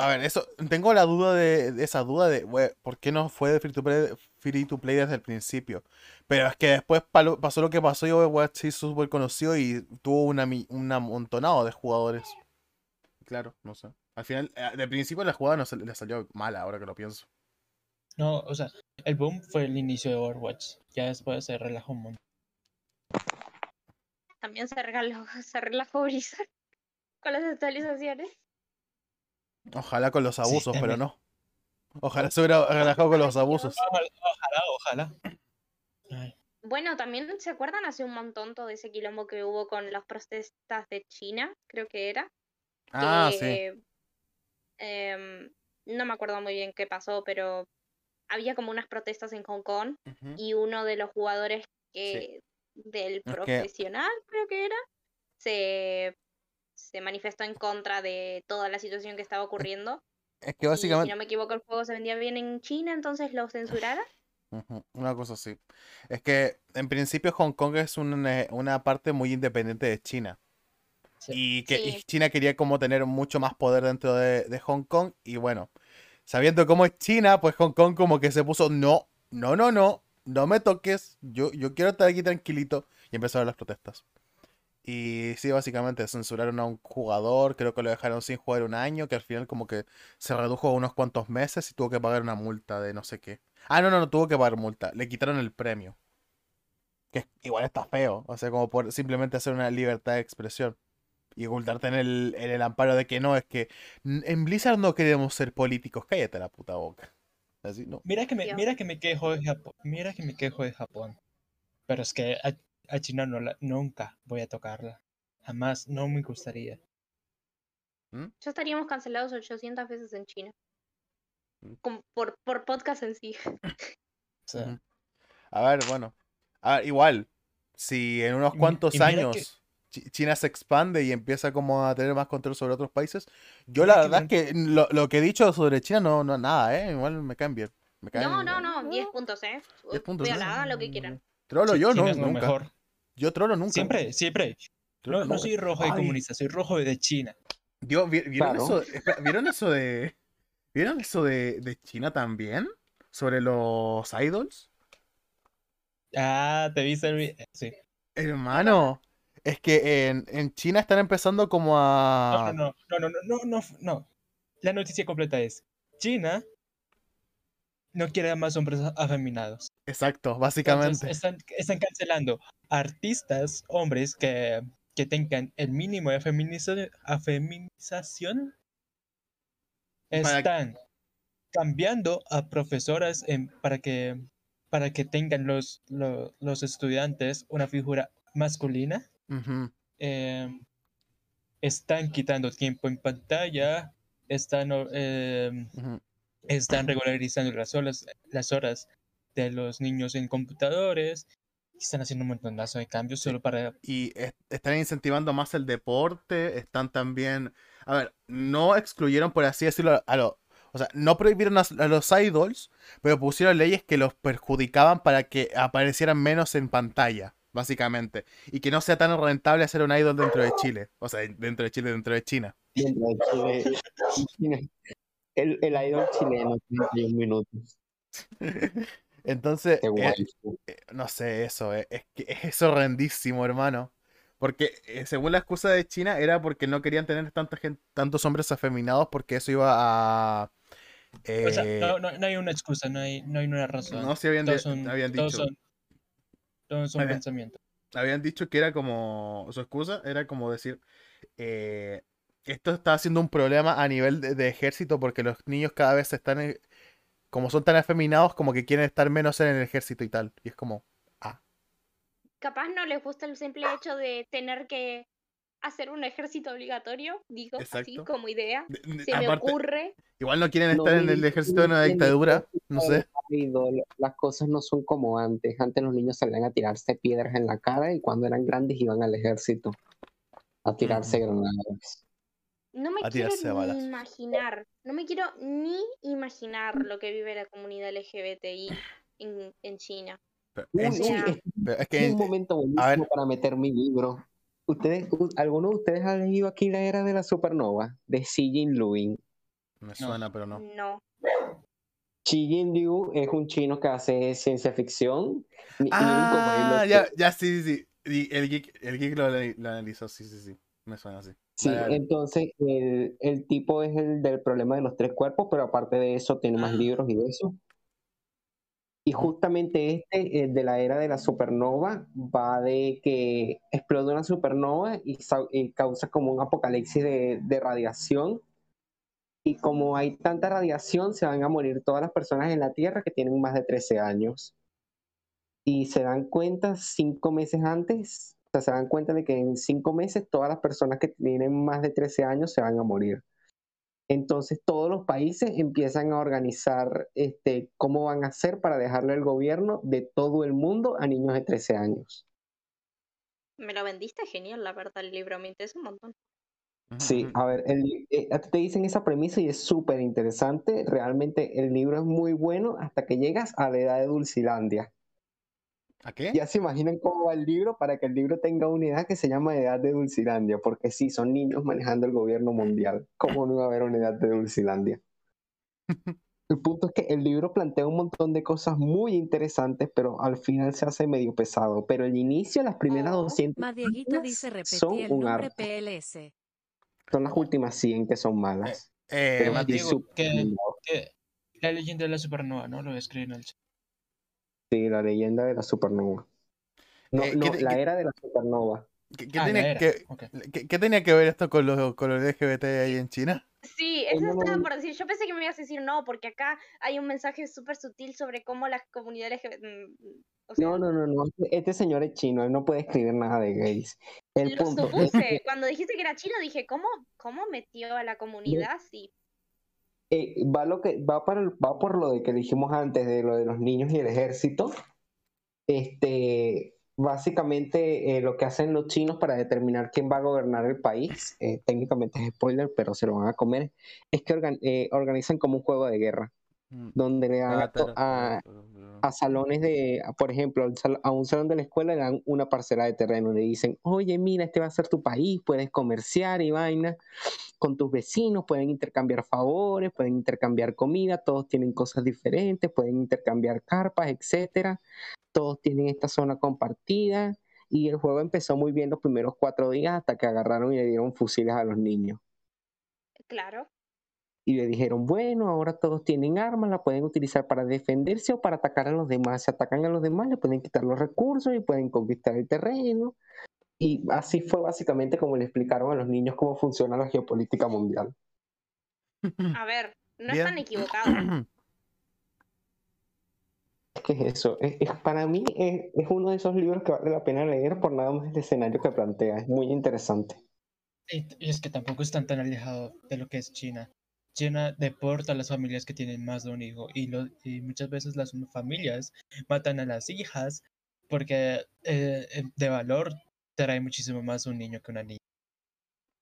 A ver, eso. Tengo la duda de, de esa duda de, we, ¿por qué no fue de free to play, free to play desde el principio? Pero es que después palo- pasó lo que pasó y Overwatch se hizo súper conocido y tuvo una, un amontonado de jugadores. Claro, no sé. Al final, eh, de principio la jugada no se- le salió mala, ahora que lo pienso. No, o sea, el boom fue el inicio de Overwatch. Ya después se relajó un montón. También se relajó, se relajó Blizzard con las actualizaciones. Ojalá con los Sí, abusos, pero no. Ojalá se hubiera relajado con los abusos. Ojalá, ojalá, Bueno, también se acuerdan hace un montón todo ese quilombo que hubo con las protestas de China, creo que era. Ah, sí. em, no me acuerdo muy bien qué pasó, pero había como unas protestas en Hong Kong y uno de los jugadores que del profesional, creo que era, se, se manifestó en contra de toda la situación que estaba ocurriendo. Es que Y si básicamente. no me equivoco, el juego se vendía bien en China, entonces lo censuraron. Una cosa así. Es que en principio Hong Kong es una, una parte muy independiente de China. Sí. Y que y. China quería como tener mucho más poder dentro de, de Hong Kong. Y bueno, sabiendo cómo es China, pues Hong Kong como que se puso, no, no, no, no, no me toques, yo, yo quiero estar aquí tranquilito. Y empezaron las protestas. Y sí, básicamente censuraron a un jugador, creo que lo dejaron sin jugar un año, que al final como que se redujo a unos cuantos meses y tuvo que pagar una multa de no sé qué. Ah, no, no, no tuvo que pagar multa, le quitaron el premio. Que igual está feo, o sea, como por simplemente hacer una libertad de expresión. Y ocultarte en el, en el amparo de que no, es que en Blizzard no queremos ser políticos, cállate la puta boca. Así, no. Mira que me, mira que me quejo de Japón. Mira que me quejo de Japón. Pero es que a, a China no la- nunca voy a tocarla. Jamás, no me gustaría. Ya estaríamos cancelados 800 veces en China. Mm. Como por, por podcast en sí. A ver, bueno. A ver, igual, si en unos cuantos y años que- China se expande y empieza como a tener más control sobre otros países, yo la que verdad es que lo, lo que he dicho sobre China no, no nada, ¿eh? Igual me caen bien. Me caen, No, no, no, 10 puntos, ¿eh? 10 puntos, Véala, ¿eh? hagan lo que quieran. Trolo yo China no, es lo nunca. mejor. Yo trolo nunca. Siempre, siempre. No, no soy rojo de Ay, comunista, soy rojo de China. Dios, ¿vi- ¿vieron Claro. eso? ¿Vieron eso de. ¿Vieron eso de, de China también? Sobre los idols. Ah, te viste el vi- Sí. Hermano, es que en, en China están empezando como a. no, no, no, no, no, no, no, no. La noticia completa es: China no quiere más hombres afeminados. Exacto, Entonces, básicamente. están, están cancelando artistas, hombres que, que tengan el mínimo de feminiza- afeminización Para- están cambiando a profesoras en- para que para que tengan los, lo- los estudiantes una figura masculina. Em, están quitando tiempo en pantalla, están, em. Están regularizando las horas, las horas de los niños en computadores, están haciendo un montonazo de cambios solo para... y es- están incentivando más el deporte, están también, a ver, no excluyeron, por así decirlo, a los, o sea, no prohibieron a, a los idols, pero pusieron leyes que los perjudicaban para que aparecieran menos en pantalla, básicamente, y que no sea tan rentable hacer un idol dentro de Chile, o sea, dentro de Chile, dentro de China. Dentro de Chile. Chile. El, el idol chileno, 31 minutos. Entonces, eh, guay. no sé, eso, eh, es que es horrendísimo, hermano. Porque eh, según la excusa de China era porque no querían tener tanta gente, tantos hombres afeminados porque eso iba a... O sea, eh, no, no- no hay una excusa, no hay, no hay una razón. no, sí habían, todos son, habían todos dicho. son, todos son Había- pensamientos. Habían dicho que era como... Su excusa era como decir... eh, esto está siendo un problema a nivel de, de ejército porque los niños cada vez están... eh, Como son tan afeminados, como que quieren estar menos en el ejército y tal. Y es como... Capaz no les gusta el simple hecho de tener que hacer un ejército obligatorio, digo, así Exacto. como idea. de- de- Se me ocurre. igual no quieren No estar en el ejército de una dictadura. No sé. Las cosas no son como antes. Antes los niños salían a tirarse piedras en la cara y cuando eran grandes iban al ejército a tirarse granadas. No me A quiero a balas. ni imaginar, no me quiero ni imaginar lo que vive la comunidad LGBTI en, en China. Pero o sea, este pero es es que un momento buenísimo ver. para meter mi libro. ¿Ustedes, u- ¿Alguno de ustedes ha leído aquí La Era de la Supernova? De Xi Jin Luin. me suena, pero no. no. Xi Jin Liu es un chino que hace ciencia ficción. Ah, ya, ya, sí, sí, sí. El geek, el geek lo, lo analizó, sí, sí, sí. Me suena así. Sí, entonces el, el tipo es el del problema de los tres cuerpos, pero aparte de eso tiene más Ah. libros y de eso. Y Ujú. justamente este, el de la era de la supernova, va de que explota una supernova y, y causa como un apocalipsis de, de radiación. Y como hay tanta radiación, se van a morir todas las personas en la Tierra que tienen más de 13 años. Y se dan cuenta cinco meses antes, o sea, se dan cuenta de que en cinco meses todas las personas que tienen más de 13 años se van a morir. Entonces todos los países empiezan a organizar este, cómo van a hacer para dejarle al gobierno de todo el mundo a niños de 13 años. Me lo vendiste genial, la verdad, el libro, me interesa un montón. Sí, a ver, el- eh, a ti te dicen esa premisa y es súper interesante. Realmente el libro es muy bueno hasta que llegas a la edad de Dulcilandia. ¿A qué? Ya se imaginan cómo va el libro para que el libro tenga una edad que se llama Edad de Dulcilandia, porque sí, son niños manejando el gobierno mundial. ¿Cómo no va a haber una edad de Dulcilandia? El punto es que el libro plantea un montón de cosas muy interesantes, pero al final se hace medio pesado. Pero el inicio, las primeras Oh. 200 Madieguito páginas dice son repetí el un nombre arte. PLS. Son las últimas 100 que son malas. Eh, súper que- la leyenda de la supernova, ¿no? Lo voy a escribir en el chat. Sí, la leyenda de la supernova. No, Eh, no, ¿qué te- la era de la supernova. ¿Qué, qué Ah, tenía que, qué- qué tenía que ver esto con los, con los LGBT ahí en China? Sí, eso no, estaba por decir. Yo pensé que me ibas a decir no, porque acá hay un mensaje súper sutil sobre cómo las comunidades LGBT. mm, O sea, No, no, no, no. Este señor es chino, él no puede escribir nada de gays. El lo punto es supuse. Cuando dijiste que era chino, dije, ¿cómo, cómo metió a la comunidad? Sí. Eh, va lo que va para va por lo de que dijimos antes de lo de los niños y el ejército. Este, básicamente eh, lo que hacen los chinos para determinar quién va a gobernar el país, eh, técnicamente es spoiler, pero se lo van a comer, es que eh, organizan como un juego de guerra. Donde le dan Ah, a, tara, a- tara, tara. a salones de, a- por ejemplo, a un salón de la escuela le dan una parcela de terreno, le dicen, oye, mira, este va a ser tu país, puedes comerciar y vaina con tus vecinos, pueden intercambiar favores, pueden intercambiar comida, todos tienen cosas diferentes, pueden intercambiar carpas, etcétera, todos tienen esta zona compartida y el juego empezó muy bien los primeros cuatro días hasta que agarraron y le dieron fusiles a los niños. Claro. Y le dijeron, bueno, ahora todos tienen armas, la pueden utilizar para defenderse o para atacar a los demás. Si atacan a los demás, le pueden quitar los recursos y pueden conquistar el terreno. Y así fue básicamente como le explicaron a los niños cómo funciona la geopolítica mundial. A ver, No Bien. están equivocados. Es que es eso. Es, es- para mí es, es uno de esos libros que vale la pena leer por nada más el escenario que plantea. Es muy interesante. Y es que tampoco están tan alejado de lo que es China. China deporta a las familias que tienen más de un hijo y, lo- y muchas veces las familias matan a las hijas porque eh, eh, de valor trae muchísimo más un niño que una niña.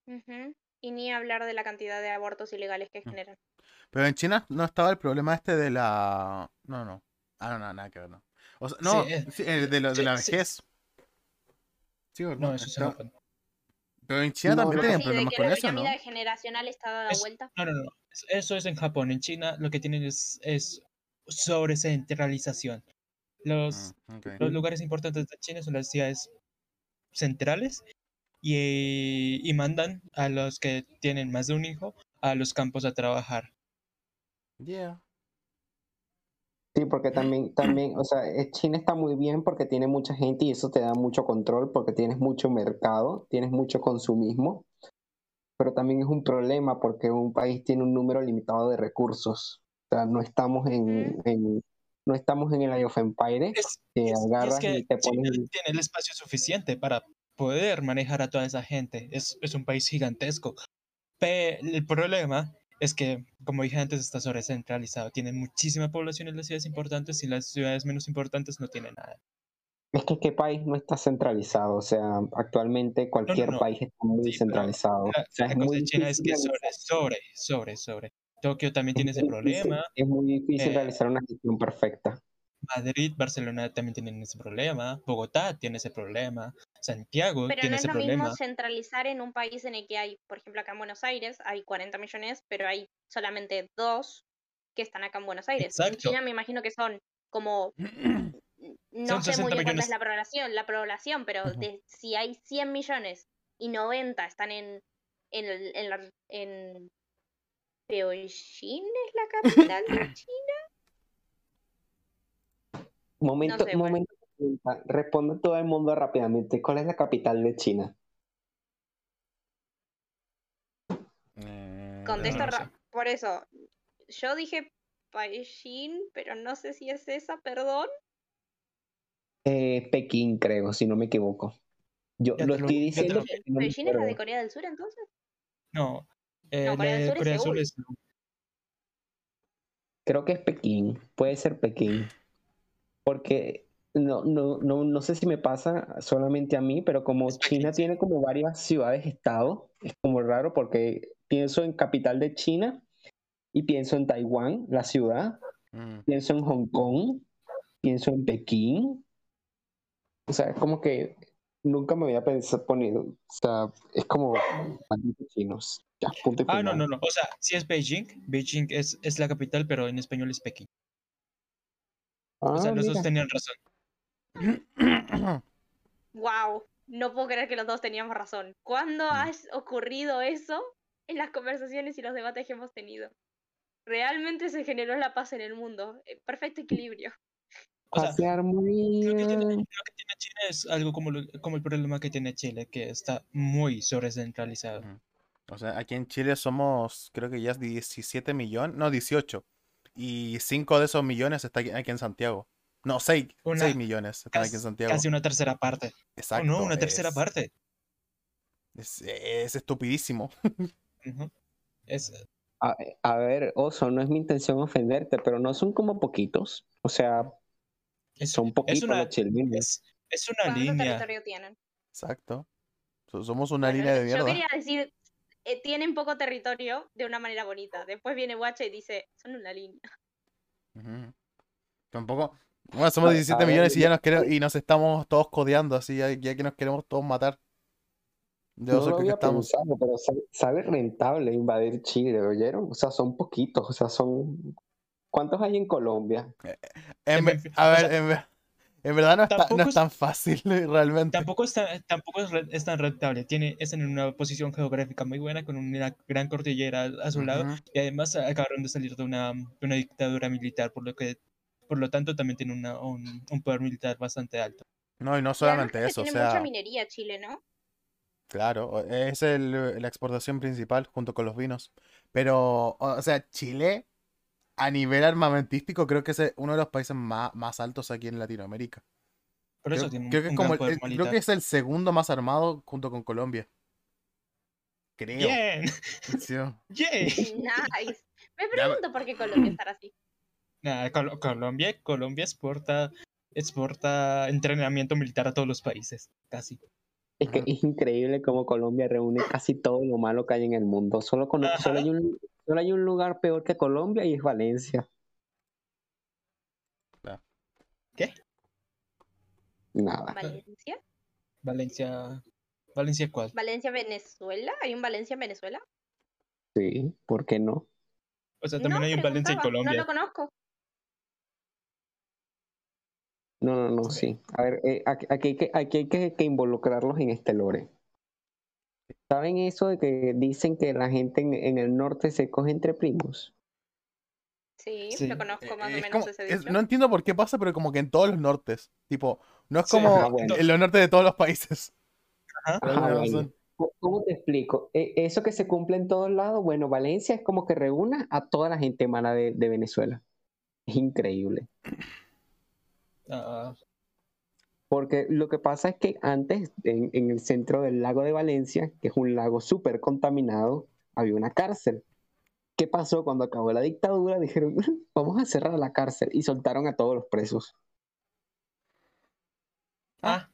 Ujú. Y ni hablar de la cantidad de abortos ilegales que Mm. generan. Pero en China no estaba el problema este de la. No, no. Ah, no, no, nada que ver, no. O sea, no, Sí, eh, sí, el de, lo- de sí, la vejez. Sí, ¿verdad? No, eso Está-. Pero en China No, también no, de problemas que con la eso, ¿no? generacional está dada Es- vuelta. No, no, no. Es- Eso es en Japón. En China lo que tienen es, es sobrecentralización. Los, ok. los lugares importantes de China son las ciudades centrales y, y mandan a los que tienen más de un hijo a los campos a trabajar. Yeah. Sí, porque también, también, o sea, eh, China está muy bien porque tiene mucha gente y eso te da mucho control porque tienes mucho mercado, tienes mucho consumismo, pero también es un problema porque un país tiene un número limitado de recursos. O sea, no estamos en, en- no estamos en el Age of Empires Es, que es- y es agarras que y te pones... tiene el espacio suficiente para poder manejar a toda esa gente. Es, es un país gigantesco. Pero el problema es que, como dije antes, está sobrecentralizado. Tiene muchísima población en las ciudades importantes y las ciudades menos importantes no tienen nada. Es que qué país no está centralizado, o sea, actualmente cualquier no. país está muy Sí, centralizado. La, o sea, la es cosa muy de China es que sobre, sobre, sobre, sobre. Tokio también tiene ese es difícil- problema. Es muy difícil eh, realizar una gestión perfecta. Madrid, Barcelona también tienen ese problema. Bogotá tiene ese problema. Santiago Pero tiene no es ese lo problema. mismo centralizar en un país en el que hay, por ejemplo, acá en Buenos Aires hay 40 millones, pero hay solamente dos que están acá en Buenos Aires. En Exacto. China me imagino que son como, no sé 60 muy bien cuánta es la población, la población, pero de- si hay 100 millones y 90 están en, en, el- en, la- en Beijing es la capital de China. Momento, sé, bueno. momento. Responde todo el mundo rápidamente. ¿Cuál es la capital de China? Eh, no sé. ra- por eso. Yo dije Beijing, pero no sé si es esa, perdón. Eh, Pekín, creo, si no me equivoco. Yo Ya lo estoy diciendo no me ¿Beijing es la de. Corea del Sur entonces? No, eh, No, la Corea del de Sur es Corea del Sur es Creo que es Pekín. Puede ser Pekín. Porque no, no, no, no sé si me pasa solamente a mí, pero como Es China tiene como varias ciudades-estado, es como raro porque pienso en capital de China y pienso en Taiwán, la ciudad, mm. pienso en Hong Kong, pienso en Pekín. O sea, es como que nunca me había pensado ponido. O sea, es como chinos. Ya, punto y Ah, no, no, no. O sea, sí es Beijing. Beijing es, es la capital, pero en español es Pekín. O sea, Ah, los dos tenían razón. Wow, no puedo creer que los dos teníamos razón. ¿Cuándo Mm. ha ocurrido eso en las conversaciones y los debates que hemos tenido? Realmente se generó la paz en el mundo. eh, Perfecto equilibrio. O sea, Pasear muy Lo que, tiene, que tiene China es algo como, lo- como el problema que tiene Chile, que está muy sobrecentralizado. O sea, aquí en Chile somos, creo que ya es 17 millones, no, 18. Y 5 de esos millones están aquí, aquí en Santiago. No, 6, Una- millones están aquí en Santiago. casi una tercera parte. O Exacto. no, una tercera parte. Es, es estupidísimo. Es, A, a ver, Oso, no es mi intención ofenderte, pero no son como poquitos. O sea, es, son es poquitos una, los es, es una ¿Cuánto línea. territorio tienen? Exacto. So- Somos una Bueno, línea de yo mierda. quería decir, eh, tienen poco territorio de una manera bonita. Después viene Guacha y dice, son una línea. Tampoco. Bueno, somos A- 17 a ver, millones y ya yo- nos queremos, y nos estamos todos codeando así, ya, ya que nos queremos todos matar. De No lo que había estamos. pensado, pero sa- sale rentable invadir Chile, ¿oyeron? O sea, son poquitos, o sea, son... ¿Cuántos hay en Colombia? En En a o ver, en, en verdad no, está- no es es- tan fácil realmente. Tampoco, está, tampoco es, es tan rentable. Tiene, es en una posición geográfica muy buena, con una gran cordillera a su lado. Ujú. Y además acabaron de salir de una, de una dictadura militar, por lo que por lo tanto también tiene una- un, un poder militar bastante alto. No, y no solamente eso, o tiene mucha sea, minería Chile, ¿no? claro, o- es el- la exportación principal junto con los vinos. Pero, o sea, Chile, a nivel armamentístico, creo que es uno de los países más, más altos aquí en Latinoamérica. Por Creo, eso tiene un, que es un como gran el- creo que es el segundo más armado junto con Colombia. Creo. Bien, Sí. Nice. Me pregunto por qué Colombia estará así. Nah, Col- Colombia, Colombia exporta, exporta entrenamiento militar a todos los países, casi. Es que es increíble cómo Colombia reúne casi todo lo malo que hay en el mundo. Solo, con, solo, hay un, solo hay un lugar peor que Colombia y es Valencia. ¿Qué? Nada. ¿Valencia? Valencia, Valencia cuál? ¿Valencia, Venezuela? ¿Hay un Valencia en Venezuela? Sí, ¿por qué no? O sea, también no, hay un Valencia en Colombia. No lo conozco. No, no, no, sí. A ver, eh, aquí, aquí hay, que, aquí hay que, que involucrarlos en este lore. ¿Saben eso de que dicen que la gente en, en el norte se coge entre primos? Sí, Sí. lo conozco más o Eh, menos como- ese es- no entiendo por qué pasa, pero como que en todos los nortes. Tipo, no es Sí, como ajá, bueno. en los nortes de todos los países. Ajá. Bueno. ¿Cómo- ¿Cómo te explico? Eh, Eso que se cumple en todos lados, bueno, Valencia es como que reúna a toda la gente mala de, de Venezuela. Es increíble. Ah, Porque lo que pasa es que antes, en, en el centro del lago de Valencia, que es un lago súper contaminado, había una cárcel. ¿Qué pasó cuando acabó la dictadura? Dijeron, vamos a cerrar la cárcel y soltaron a todos los presos. ah,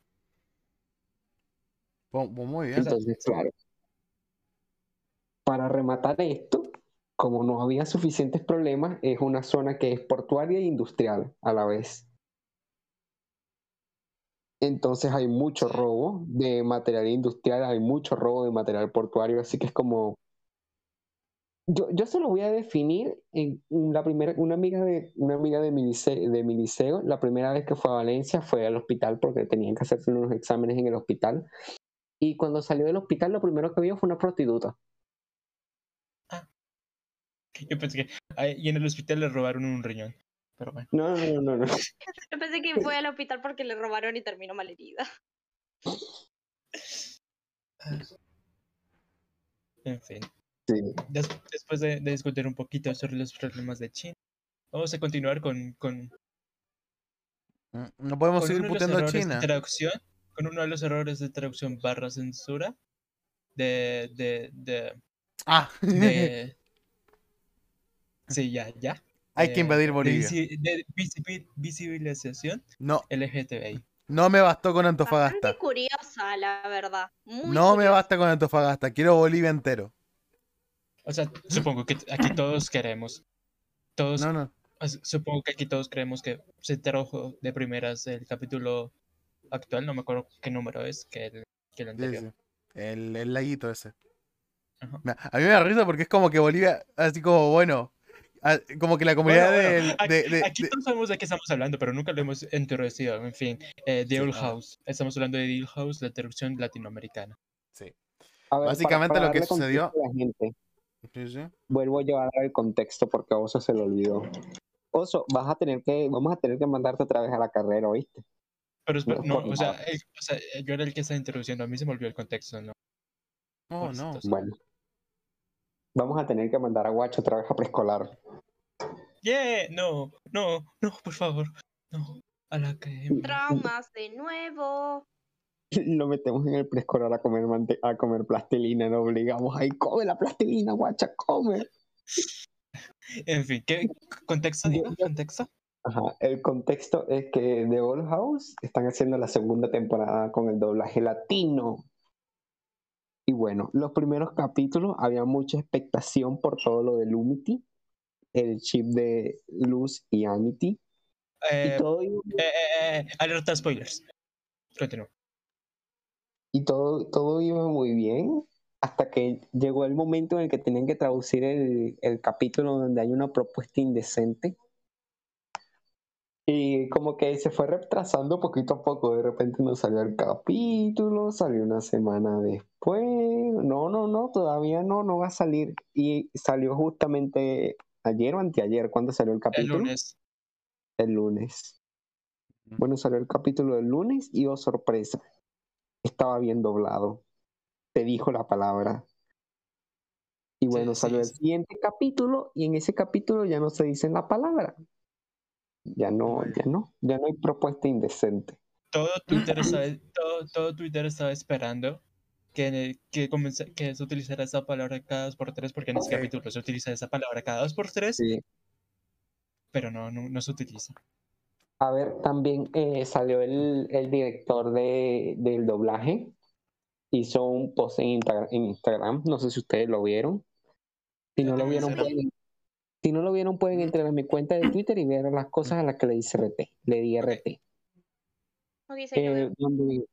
Bu- bu- Muy bien. Entonces, claro. Para rematar esto, como no había suficientes problemas, es una zona que es portuaria e industrial a la vez. Entonces hay mucho robo de material industrial, hay mucho robo de material portuario, así que es como... Yo, yo se lo voy a definir en la primera, una amiga de, una amiga de mi, lice- de mi liceo, la primera vez que fue a Valencia fue al hospital porque tenían que hacerse unos exámenes en el hospital. Y cuando salió del hospital, lo primero que vio fue una prostituta. yo pensé que ah, y en el hospital le robaron un riñón. Pero bueno, No, no, no, no, no. Yo pensé que fue al hospital porque le robaron y terminó malherida. en fin. Sí. Des- después de, de discutir un poquito sobre los problemas de China, vamos a continuar con, con, Mm, No podemos con seguir uno de los puteando a errores China. de traducción, con uno de los errores de traducción barra censura de, de, de, Ah, de- sí, ya, ya. Hay que de- invadir Bolivia. visibilización No, LGTBI. no me bastó con Bastante Antofagasta. curiosa, la verdad. Muy No me basta con Antofagasta. Quiero Bolivia entero. O sea, supongo que aquí todos queremos. Todos, No, no. supongo que aquí todos creemos que se trajo de primeras el capítulo actual, no me acuerdo qué número es, que el, que el anterior. sí. El, el laguito ese. Ajá. A mí me da risa porque es como que Bolivia, así como, bueno, a- como que la comunidad Bueno, bueno, del- aquí, de, de- aquí de- todos sabemos de qué estamos hablando, pero nunca lo hemos introducido. En fin, eh, The Sí, Old ah. House. Estamos hablando de The Old House, la traducción latinoamericana. sí. A ver, Básicamente lo que sucedió- contexto a la gente, Sí, sí. vuelvo yo a dar el contexto porque a Oso se le olvidó. Oso, vas a tener que, vamos a tener que mandarte otra vez a la carrera, ¿oíste? Pero No, no, por o sea, nada. eh, o sea, yo era el que estaba introduciendo, a mí se me olvidó el contexto, ¿no? Oh, no. Bueno. Vamos a tener que mandar a Guacho otra vez a preescolar. Yeah, no, no, no, por favor, no, a la academia. Traumas de nuevo. Lo metemos en el preescolar a comer mante- a comer plastilina, lo obligamos ahí, come la plastilina, guacha, come. En fin, ¿qué contexto, digo? ¿Contexto? Ajá, el contexto es que The Old House están haciendo la segunda temporada con el doblaje latino. Y bueno, los primeros capítulos había mucha expectación por todo lo de Lumity, el chip de Luz y Amity. Eh, y, todo, iba- eh, eh, eh, alerta spoilers. Continúo. y todo, todo iba muy bien hasta que llegó el momento en el que tenían que traducir el, el capítulo donde hay una propuesta indecente. Y como que se fue retrasando poquito a poco. De repente no salió el capítulo, salió una semana después. No, no, no, todavía no, no va a salir. Y salió justamente ayer o anteayer. ¿Cuándo salió el El capítulo? lunes. El lunes. Bueno, salió el capítulo del lunes y oh sorpresa, estaba bien doblado. Te dijo la palabra. Y bueno, sí, salió el sí. siguiente capítulo y en ese capítulo ya no se dicen la palabra. Ya no, ya no, ya no hay propuesta indecente. Todo Twitter estaba, todo, todo Twitter estaba esperando que, que, comenza- que se utilizara esa palabra cada dos por tres, porque en ese Ok. capítulo se utiliza esa palabra cada dos por tres, Sí. pero no, no, no se utiliza. A ver, también eh, salió el, el director de, del doblaje. Hizo un post en, Insta- en Instagram. No sé si ustedes lo vieron. Si no lo vieron, pueden, si no lo vieron, pueden entrar a mi cuenta de Twitter y ver las cosas a las que le dice RT. Le di RT. Eh, donde,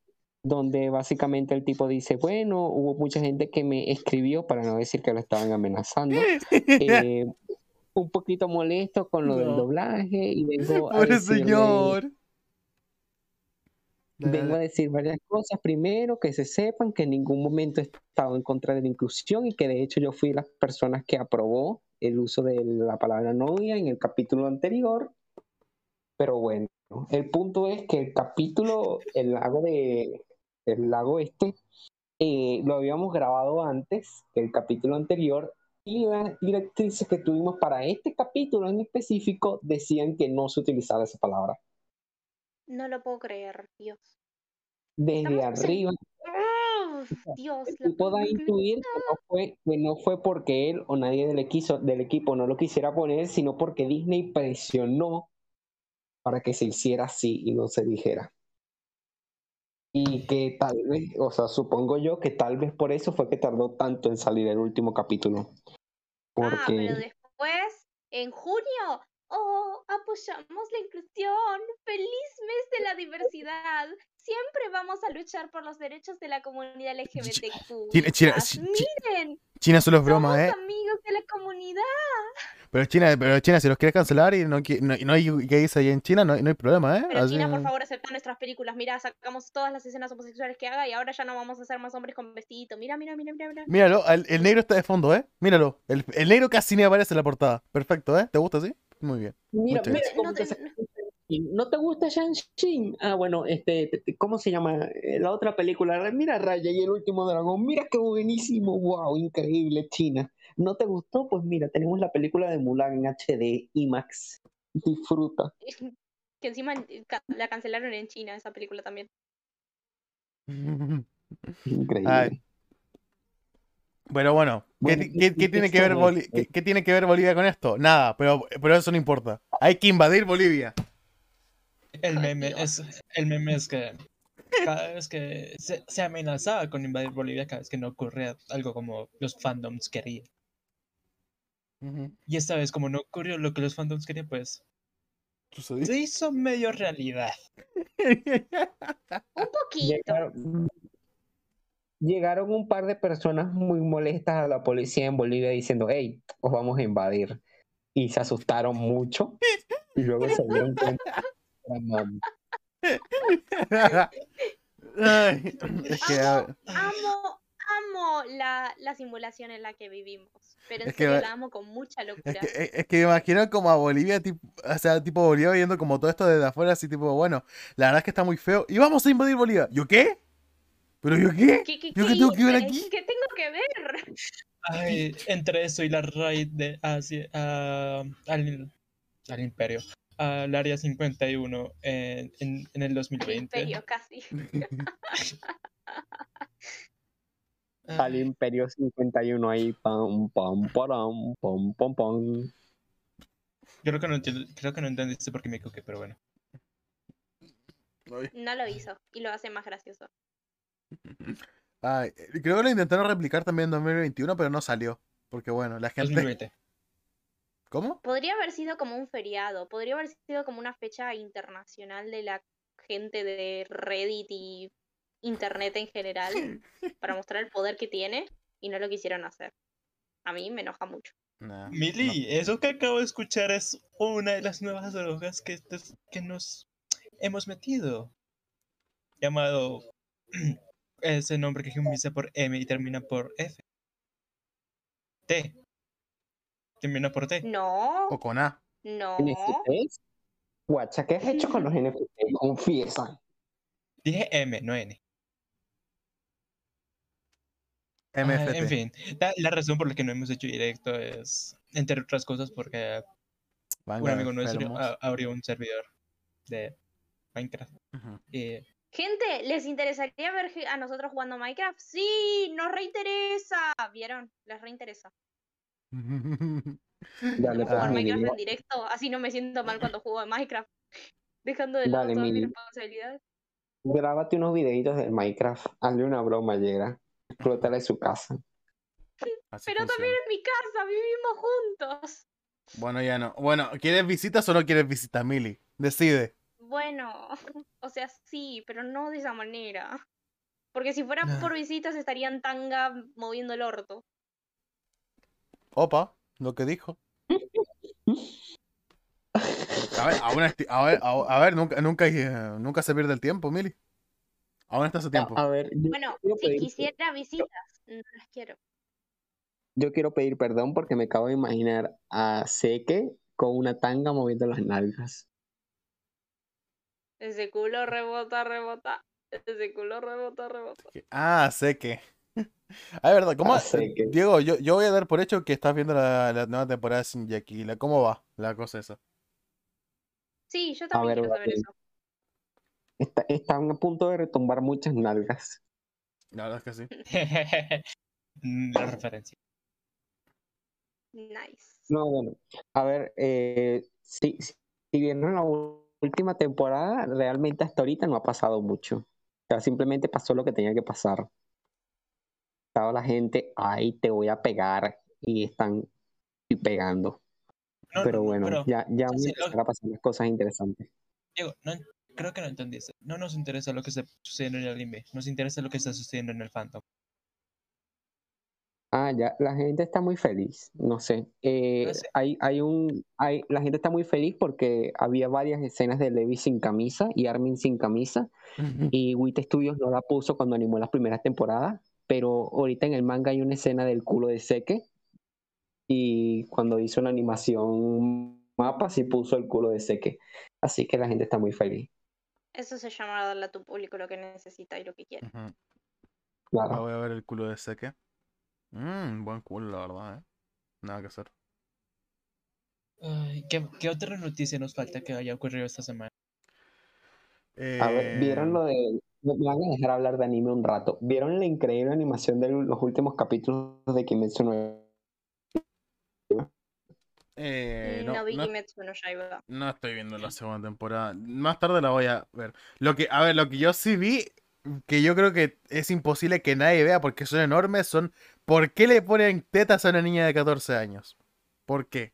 donde básicamente el tipo dice, bueno, hubo mucha gente que me escribió, para no decir que lo estaban amenazando, eh, un poquito molesto con lo del doblaje y vengo a Pobre señor. Vengo a decir varias cosas. Primero, que se sepan que en ningún momento he estado en contra de la inclusión y que de hecho yo fui las personas que aprobó el uso de la palabra novia en el capítulo anterior. Pero bueno, el punto es que el capítulo, el lago de el lago este, eh, lo habíamos grabado antes que el capítulo anterior y las directrices que tuvimos para este capítulo en específico decían que no se utilizaba esa palabra. No lo puedo creer, Dios. Desde Estamos en- Dios, intuir que no, fue, que no fue porque él o nadie del equipo, del equipo no lo quisiera poner, sino porque Disney presionó para que se hiciera así y no se dijera. Y que tal vez, o sea, supongo yo que tal vez por eso fue que tardó tanto en salir el último capítulo. Ah, pero Porque después, en junio, oh, apoyamos la inclusión. ¡Feliz mes de la diversidad! Siempre vamos a luchar por los derechos de la comunidad LGBTQ. China- China- chi- Miren, China solo es broma, ¿eh? amigos de la comunidad. Pero China, pero China, si los quieres cancelar y no, no, no hay gays ahí en China, no, hay- no hay problema, ¿eh? Pero Así- China, por favor, acepta nuestras películas. Mira, sacamos todas las escenas homosexuales que haga y ahora ya no vamos a ser más hombres con vestidito. Mira, mira, mira, mira. mira. Míralo, el, el negro está de fondo, ¿eh? Míralo. El, el negro casi ni aparece en la portada. Perfecto, ¿eh? ¿Te gusta así? Muy bien. mira, mira No te ¿No te gusta Shang-Chi? Ah, bueno, este, te- te- ¿cómo se llama? Eh, La otra película, mira Raya y el último dragón, mira qué buenísimo, wow, increíble, China. ¿No te gustó? Pues mira, tenemos la película de Mulan en HD, IMAX. Disfruta. Que encima la cancelaron en China, esa película también. Increíble. Ay. Pero bueno, ¿qué, Bueno, tiene que ver es, Boli- qué, qué tiene que ver Bolivia con esto? Nada, pero, pero eso no importa. Hay que invadir Bolivia. El meme es, el meme es que cada vez que se, se amenazaba con invadir Bolivia, cada vez que no ocurría algo como los fandoms querían. Y esta vez, como no ocurrió lo que los fandoms querían, pues Sucedió. se hizo medio realidad. Un poquito. Llegaron, un par de personas muy molestas a la policía en Bolivia diciendo, hey, os vamos a invadir. Y se asustaron mucho. Y luego se dieron cuenta. Ay, es que, a ver, Amo, amo la, la simulación en la que vivimos. Pero en Es que la amo con mucha es locura. que, es- es que me imagino como a Bolivia, tipo, o sea, tipo Bolivia viendo como todo esto desde afuera, así tipo, bueno, la verdad es que está muy feo. Y vamos a invadir Bolivia. ¿Yo qué? ¿Pero yo qué? ¿Qué, qué, ¿Yo qué qué tengo que ver aquí? ¿Qué tengo que ver? Ay, entre eso y la raid de hacia, a- al, al imperio, al área 51 en, en, en el Al 2020. imperio, casi. al Imperio 51 ahí, pam, pam, param, pam, pam, pam. creo que no entiendo, creo que no entendiste por qué me equivoqué, pero bueno. No lo hizo y lo hace más gracioso. Ay, creo que lo intentaron replicar también en 2021, pero no salió. Porque bueno, la gente... 2020. ¿Cómo? Podría haber sido como un feriado, podría haber sido como una fecha internacional de la gente de Reddit y Internet en general para mostrar el poder que tiene y no lo quisieron hacer. A mí me enoja mucho. Nah, Mili, eso que acabo de escuchar es una de las nuevas drogas que, que nos hemos metido. Llamado. Ese nombre que comienza por M y termina por F. T. Termina por T. No, O con A. no. ¿NFTs? Guacha, ¿qué has hecho con los NFTs? Confiesa. Dije M, no N. Ah, MFT. en fin, la, la razón por la que no hemos hecho directo es, entre otras cosas, porque un amigo nuestro abrió un servidor de Minecraft. Y Gente, ¿les interesaría ver a nosotros jugando Minecraft? Sí, nos reinteresa. ¿Vieron? Les reinteresa. Dale, pues, jugar mi Minecraft en directo, así no me siento mal cuando juego a Minecraft. Dejando de lado Dale, todas mis responsabilidades. Grábate unos videitos del Minecraft. Hazle una broma, llega. Explótale su casa. Así Pero funciona. también en mi casa, vivimos juntos. Bueno, ya no. Bueno, ¿quieres visitas o no quieres visitas, Mili? Decide. Bueno, o sea, sí, pero no de esa manera. Porque si fuera por visitas estarían tanga moviendo el orto. Opa, lo que dijo. A ver, aún a ver, a, a ver, nunca, nunca, eh, nunca se pierde el tiempo, Mili. Aún está su tiempo. A, a ver, Bueno, si pedir- quisiera visitas, no las quiero. yo quiero pedir perdón porque me acabo de imaginar a Seque con una tanga moviendo las nalgas. Ese culo rebota, rebota. Ese culo rebota, rebota. Ah, sé que. Ah, es verdad, ¿cómo? Ah, que- Diego, yo, yo voy a dar por hecho que estás viendo la, la nueva temporada de Sin Jackie. La- ¿Cómo va la cosa esa? Sí, yo también ver, quiero saber eso. Está, están a punto de retumbar muchas nalgas. La verdad es que sí. La referencia. Nice. No, bueno. A ver, eh, si, si vieron la última temporada, realmente hasta ahorita no ha pasado mucho. O sea, simplemente pasó lo que tenía que pasar. Estaba la gente, ay, te voy a pegar, y están y pegando. No, Pero no, no, bueno, pero, ya, ya van sí, lo- a pasar las cosas interesantes. Diego, no, creo que no entendiste. No nos interesa lo que está sucediendo en el anime, nos interesa lo que está sucediendo en el fandom. Ah, ya, la gente está muy feliz, no sé. Eh, No sé. hay, hay un, hay, la gente está muy feliz porque había varias escenas de Levi sin camisa y Armin sin camisa. Y Wit Studios no la puso cuando animó las primeras temporadas, pero ahorita en el manga hay una escena del culo de Seke. Y cuando hizo la animación mapa, sí puso el culo de Seke. Así que la gente está muy feliz. Eso se llama darle a tu público lo que necesita y lo que quiere. Ahora Claro. voy a ver el culo de Seque. Mmm, buen culo, la verdad, ¿eh? Nada que hacer. Ay, ¿qué, qué otra noticia nos falta que haya ocurrido esta semana? A ver, ¿vieron Eh, lo de.? Me me van a dejar hablar de anime un rato. ¿Vieron la increíble animación de los últimos capítulos de Kimetsu no eh, no, no, vi no- Kimetsu no Yaiba. no estoy viendo la segunda temporada. Más tarde la voy a ver. Lo que, a ver, lo que yo sí vi, que yo creo que es imposible que nadie vea porque son enormes, son ¿por qué le ponen tetas a una niña de 14 años? ¿Por qué?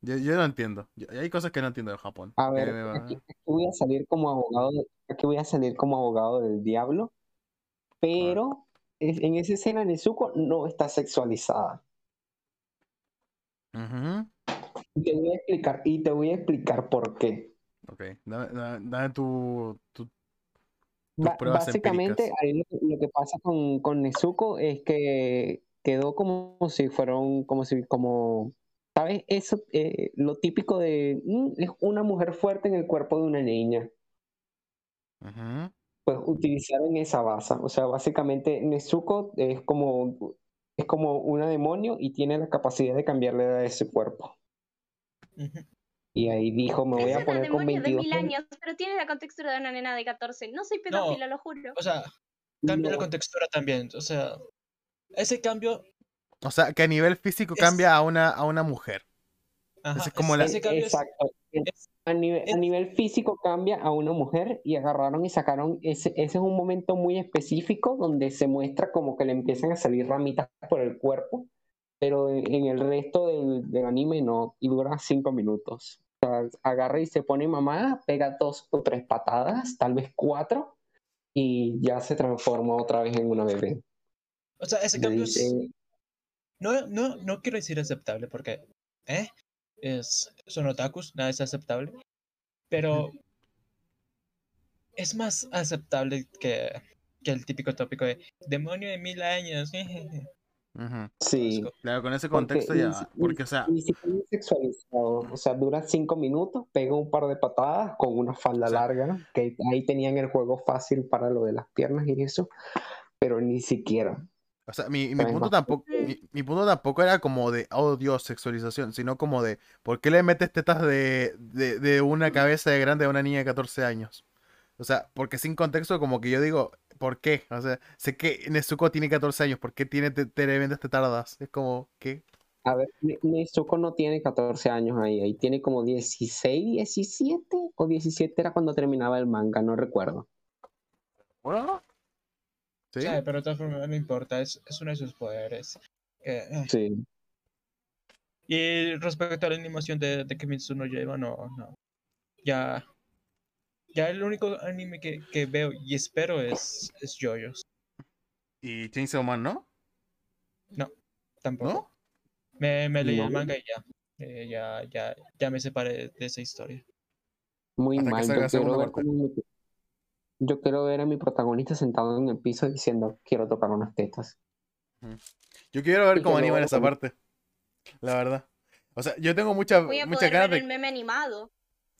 Yo, yo no entiendo. Yo- hay cosas que no entiendo de Japón. A ver, aquí, aquí voy a salir como abogado, aquí voy a salir como abogado del diablo, pero en esa escena Nezuko no está sexualizada. Y te voy a explicar, y te voy a explicar por qué. Ok, dame, dame- dame tu, tu- Ba- pruebas básicamente, ahí lo, que- lo que pasa con, con Nezuko es que quedó como si fuera un, como si, como, ¿sabes? Eso, eh, lo típico de, mm, es una mujer fuerte en el cuerpo de una niña. Ujú. pues utilizaron esa base. O sea, básicamente Nezuko es como, es como una demonio y tiene la capacidad de cambiarle a ese cuerpo. Ujú. Y ahí dijo, me voy a poner con demonio de 22 mil años, pero tiene la contextura de una nena de 14. No soy pedófila, lo juro. O sea, cambia la No. contextura también. O sea, ese cambio. O sea, que a nivel físico Es- cambia a una, a una mujer. Ajá, Ese es como es- la- ese Exacto. es- A nivel, a nivel físico cambia a una mujer y agarraron y sacaron, ese, ese es un momento muy específico donde se muestra como que le empiezan a salir ramitas por el cuerpo, pero en, el resto del, del anime no, y dura cinco minutos. O sea, agarra y se pone mamá, pega dos o tres patadas, tal vez cuatro, y ya se transforma otra vez en una bebé. o sea, ese cambio es- dice, No, no, no quiero decir aceptable porque, ¿eh? Es, son otakus, nada es aceptable. Pero es más aceptable que, que el típico tópico de demonio de mil años. jejeje". Ujú. sí. Claro, con ese Porque contexto ni ya. si- Porque, o sea, Ni siquiera es sexualizado. O sea, dura cinco minutos, pega un par de patadas con una falda O sea- larga, ¿no? Que ahí tenían el juego fácil para lo de las piernas y eso, pero ni siquiera. o sea, mi, mi punto tampoco, mi, mi punto tampoco era como de, oh Dios, sexualización, sino como de, ¿por qué le metes tetas de, de, de una cabeza de grande a una niña de 14 años? O sea, porque sin contexto, como que yo digo, ¿por qué? O sea, sé que Nezuko tiene 14 años, ¿por qué tiene te- tremendas tetardas? Es como, ¿qué? A ver, Ne- Nezuko no tiene 14 años ahí, ahí tiene como 16, 17 o 17 era cuando terminaba el manga, no recuerdo. Bueno, ¿sí? Sí, pero de todas formas no importa, es, es uno de sus poderes. Eh. Sí. Y respecto a la animación de, de Kimetsu no Yaiba, no, no. Ya, ya el único anime que, que veo y espero es, es JoJo's. Y Chainsaw Man, ¿no? Tampoco. ¿No? Me, me leí No. el manga y ya. Eh, ya, ya, ya me separé de esa historia. Muy Hasta mal. Yo quiero, ver yo quiero a mi protagonista sentado en el piso diciendo, quiero tocar unas tetas. Yo quiero ver Y cómo animan esa como- parte. La verdad. O sea, yo tengo muchas Voy a muchas poder ganas ver de. el meme animado.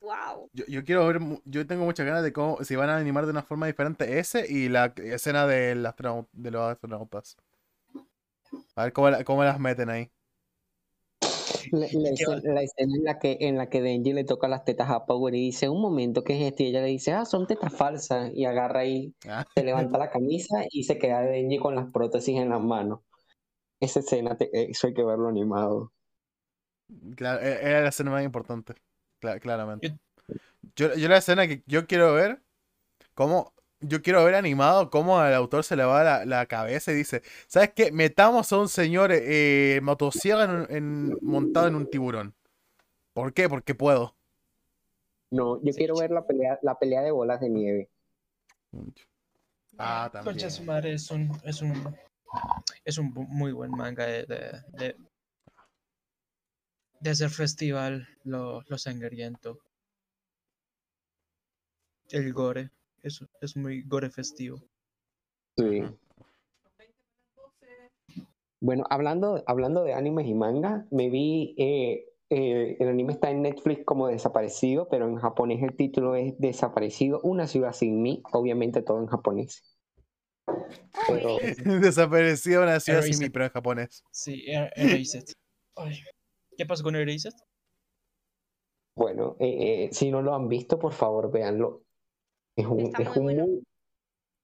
Wow. Yo, yo quiero ver. Yo tengo muchas ganas de cómo. Si van a animar de una forma diferente ese y la escena del astronau- de los astronautas. A ver cómo, la- cómo las meten ahí. La, la ¿Qué va- escena, la escena en la que en la que Denji le toca las tetas a Power y dice, un momento, ¿qué es esto? Y ella le dice, ah, son tetas falsas. Y agarra ahí, Ah, se levanta la camisa y se queda Denji con las prótesis en las manos. Esa escena, te- eso hay que verlo animado. claro, e- era la escena más importante. Cla- claramente. Yo, yo la escena que yo quiero ver. Cómo. Yo quiero ver animado cómo al autor se le va la, la cabeza y dice, ¿sabes qué? Metamos a un señor eh, motosierra en un- en- montado en un tiburón. ¿Por qué? Porque puedo. No, yo Sí, quiero ver la pelea, la pelea de bolas de nieve. Ah, también. es un, es un, es un muy buen manga de, de, de, de hacer festival lo, lo sangriento. El gore, es, es muy gore festivo. Sí. Bueno, hablando, hablando de animes y manga, me vi, eh, eh, el anime está en Netflix como desaparecido, pero en japonés el título es Desaparecido, una ciudad sin mí, obviamente todo en japonés. Pero Desapareció una ciudad sin mí, pero en japonés. Sí, Er- Erased. ¿Qué pasó con Erased? bueno, eh, eh, si no lo han visto, por favor, véanlo. Es un, Está es muy un bueno. muy-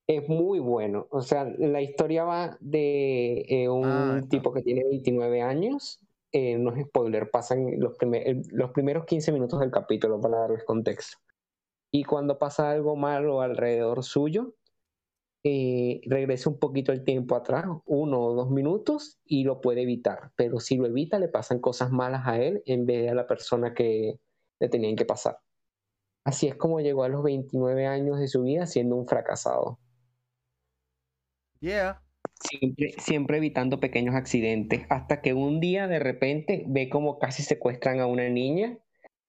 es muy bueno. O sea, la historia va de eh, un Ah, tipo que tiene 29 años. Eh, no es spoiler, pasan los, primer- los primeros 15 minutos del capítulo para darles contexto. Y cuando pasa algo malo alrededor suyo, eh, regresa un poquito el tiempo atrás, uno o dos minutos, y lo puede evitar. Pero si lo evita, le pasan cosas malas a él en vez de a la persona que le tenían que pasar. Así es como llegó a los 29 años de su vida siendo un fracasado. Yeah. Siempre, siempre evitando pequeños accidentes, hasta que un día de repente ve como casi secuestran a una niña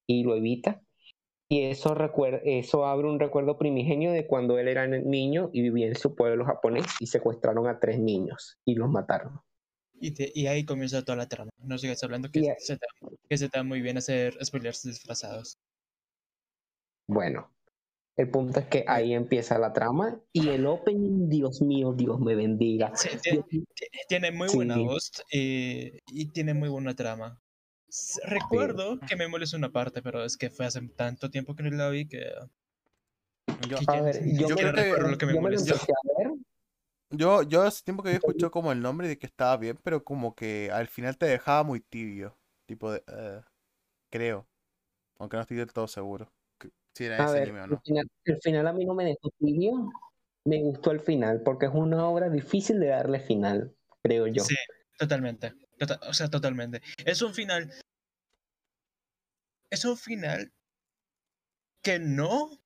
y lo evita. Y eso, eso abre un recuerdo primigenio de cuando él era niño y vivía en su pueblo japonés y secuestraron a tres niños y los mataron. Y, te- y ahí comienza toda la trama. No sigas hablando que, se te, que se te da muy bien hacer spoilers disfrazados. Bueno, el punto es que ahí empieza la trama y el opening, Dios mío, Dios me bendiga. Sí, tiene muy buena Sí. voz y, y tiene muy buena trama. Recuerdo que me molestó una parte, pero es que fue hace tanto tiempo que no la vi que... Yo, que A ya- ver, ya yo, yo creo que- recuerdo lo que me yo me lo yo, yo hace tiempo que había escuchado como el nombre de que estaba bien, pero como que al final te dejaba muy tibio. Tipo de. eh, creo. Aunque no estoy del todo seguro. Si era A ese ver, anime o el no. final, el final a mí no me dejó tibio. Me gustó el final porque es una obra difícil de darle final, creo yo. Sí, totalmente. Tota- o sea, totalmente. Es un final... Es un final que no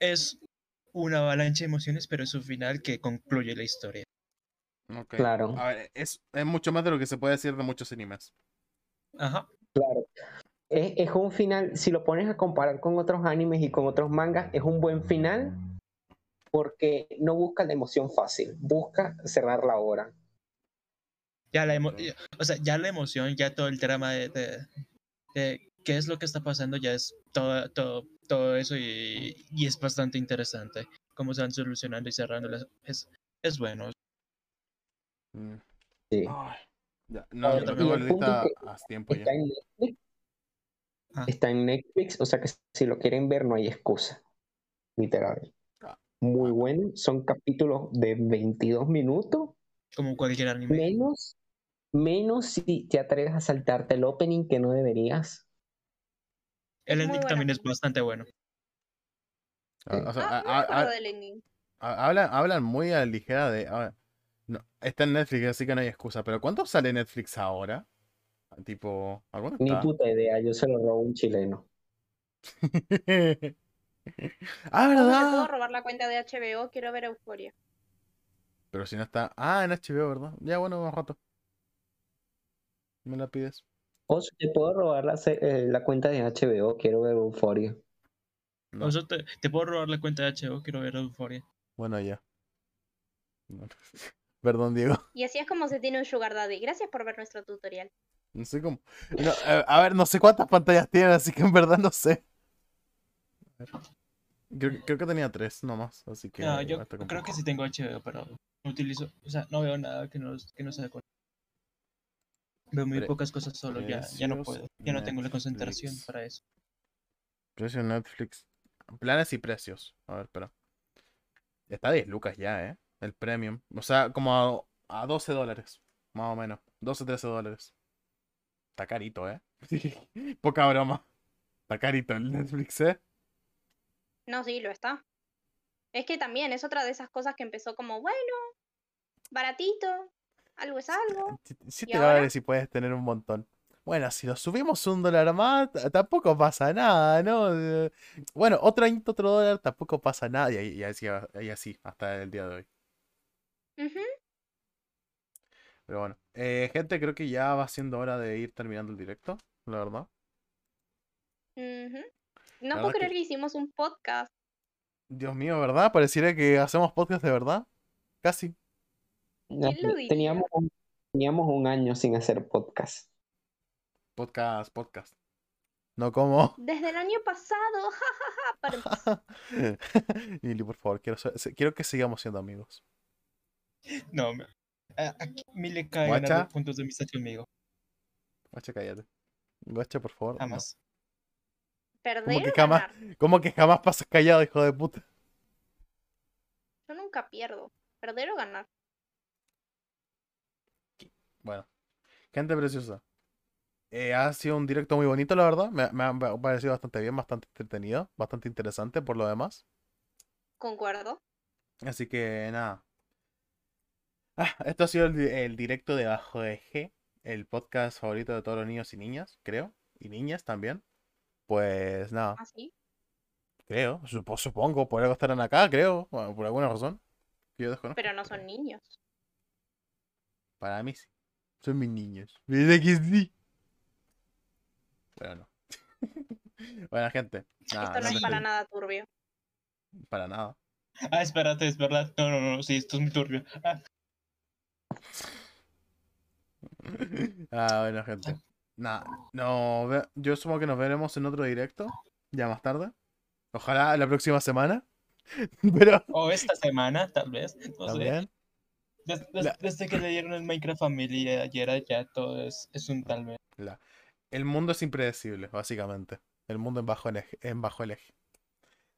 es una avalancha de emociones, pero es un final que concluye la historia. Claro. A ver, es, es mucho más de lo que se puede decir de muchos animes. Ajá. Claro. Es, es un final, si lo pones a comparar con otros animes y con otros mangas, es un buen final porque no busca la emoción fácil, busca cerrar la obra. Ya la emo- o sea, ya la emoción, ya todo el drama de, de- de qué es lo que está pasando, ya es todo, todo, todo eso y, y es bastante interesante. Cómo se van solucionando y cerrando las- es, es bueno. Mm. Sí. Ay, ya, No, tengo tiempo ya. Está en Netflix. Ah. Está en Netflix, o sea que si lo quieren ver no hay excusa. Literal. Ah. Muy bueno. Son capítulos de 22 minutos. Como cualquier anime. Menos, menos si te atreves a saltarte el opening que no deberías. El Muy ending buena. también es bastante bueno. Ah, o sea, Ah, a- no a- me a- acuerdo del ending. a- hablan, hablan muy a la ligera de. a ver, no, está en Netflix, así que no hay excusa. Pero ¿cuánto sale Netflix ahora? Tipo, ¿a cuánto Ni puta idea, yo se lo robo a un chileno. ah, Ojo, ¿te puedo ¿verdad? robar la cuenta de HBO? Quiero ver Euforia. Pero si no está. Ah, en HBO, ¿verdad? Ya, bueno, un rato. Me la pides. O si te puedo robar la, eh, la cuenta de HBO, quiero ver Euphoria. No. O sea, te, te puedo robar la cuenta de HBO, quiero ver Euphoria. Bueno, ya. No. Perdón, Diego. Y así es como se tiene un Sugar Daddy. Gracias por ver nuestro tutorial. No sé cómo. No, a, a ver, no sé cuántas pantallas tienen, así que en verdad no sé. A ver. Creo, creo que tenía tres nomás, así que. No, yo creo que sí tengo HBO, pero no utilizo, o sea, no veo nada que no, que no sea con. Veo muy Pre- pocas cosas solo, ya, ya no puedo, ya no tengo la concentración para eso. Precio Netflix. Planes y precios. A ver, espera. Está a 10 lucas ya, ¿eh? El premium. O sea, como a, a 12 dólares. Más o menos. 12, 13 dólares. Está carito, ¿eh? Poca broma. Está carito el Netflix, ¿eh? No, sí, lo está. Es que también es otra de esas cosas que empezó como, bueno, baratito, algo es algo. 7 ¿Y ahora? dólares y puedes tener un montón. Bueno, si lo subimos un dólar más, tampoco pasa nada, ¿no? Eh, Bueno, otro añito, otro dólar, tampoco pasa nada. Y, y así, y así, hasta el día de hoy. Pero bueno, eh, gente, creo que ya va siendo hora de ir terminando el directo, la verdad. No puedo creer que hicimos un podcast. Dios mío, ¿verdad? Pareciera que hacemos podcast de verdad. Casi. diría? Teníamos un, teníamos un año sin hacer podcast. Podcast, podcast. No como. Desde el año pasado, jajaja. Lili, por favor, quiero, quiero que sigamos siendo amigos. No, me- a, aquí me le cae Guacha. ganar puntos de amistad conmigo, Guacha, cállate. Guacha, por favor. no. jamás. Perder que o jamás- ganar. ¿Cómo que jamás pasas callado, hijo de puta? Yo nunca pierdo. Perder o ganar. Bueno, gente preciosa. Eh, ha sido un directo muy bonito, la verdad. Me, me ha parecido bastante bien, bastante entretenido, bastante interesante por lo demás. Concuerdo. Así que nada. Ah, esto ha sido el, el directo de Bajo G, el podcast favorito de todos los niños y niñas, creo. Y niñas también. Pues nada, Así. creo, supo- supongo, por algo estarán acá, creo, bueno, por alguna razón. que yo desconozco. Pero no son niños. Para mí sí. Son mis niños. ¿Verdad que sí? Bueno, no. Bueno, gente. Nada, Esto no nos es para nada turbio. Para nada. Ah, espérate, es verdad. No, no, no, sí, esto es muy turbio. Ah, Ah, bueno, gente. Nada, no, yo supongo que nos veremos en otro directo, ya más tarde. Ojalá la próxima semana. Pero o esta semana, tal vez. No sé. La- Desde que le dieron el Minecraft Family ayer, ya todo es, es un tal vez. la- el mundo es impredecible, básicamente. El mundo en bajo el eje, en bajo el eje.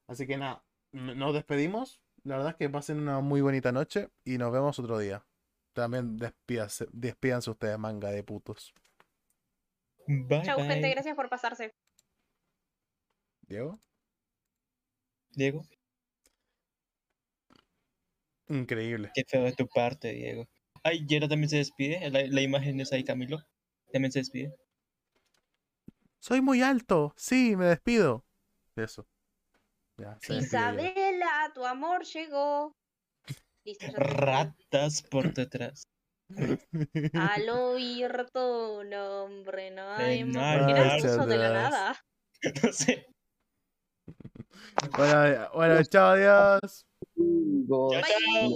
Así que nada, nos despedimos. La verdad es que pasen una muy bonita noche y nos vemos otro día. También despídanse ustedes, manga de putos. Bye, Chau, gente, gracias por pasarse. Diego, Diego, increíble. qué feo de tu parte, Diego. Ay, Yera también se despide. La, la imagen es ahí, Camilo. También se despide. Soy muy alto. Sí, me despido. Eso. Ya, se. Isabela, tu amor llegó. Listo. Ratas por detrás. Al oír tu nombre, no hay más. no ¿Por qué era hay ruso de la nada? No sé. Bueno, bueno, chao, adiós.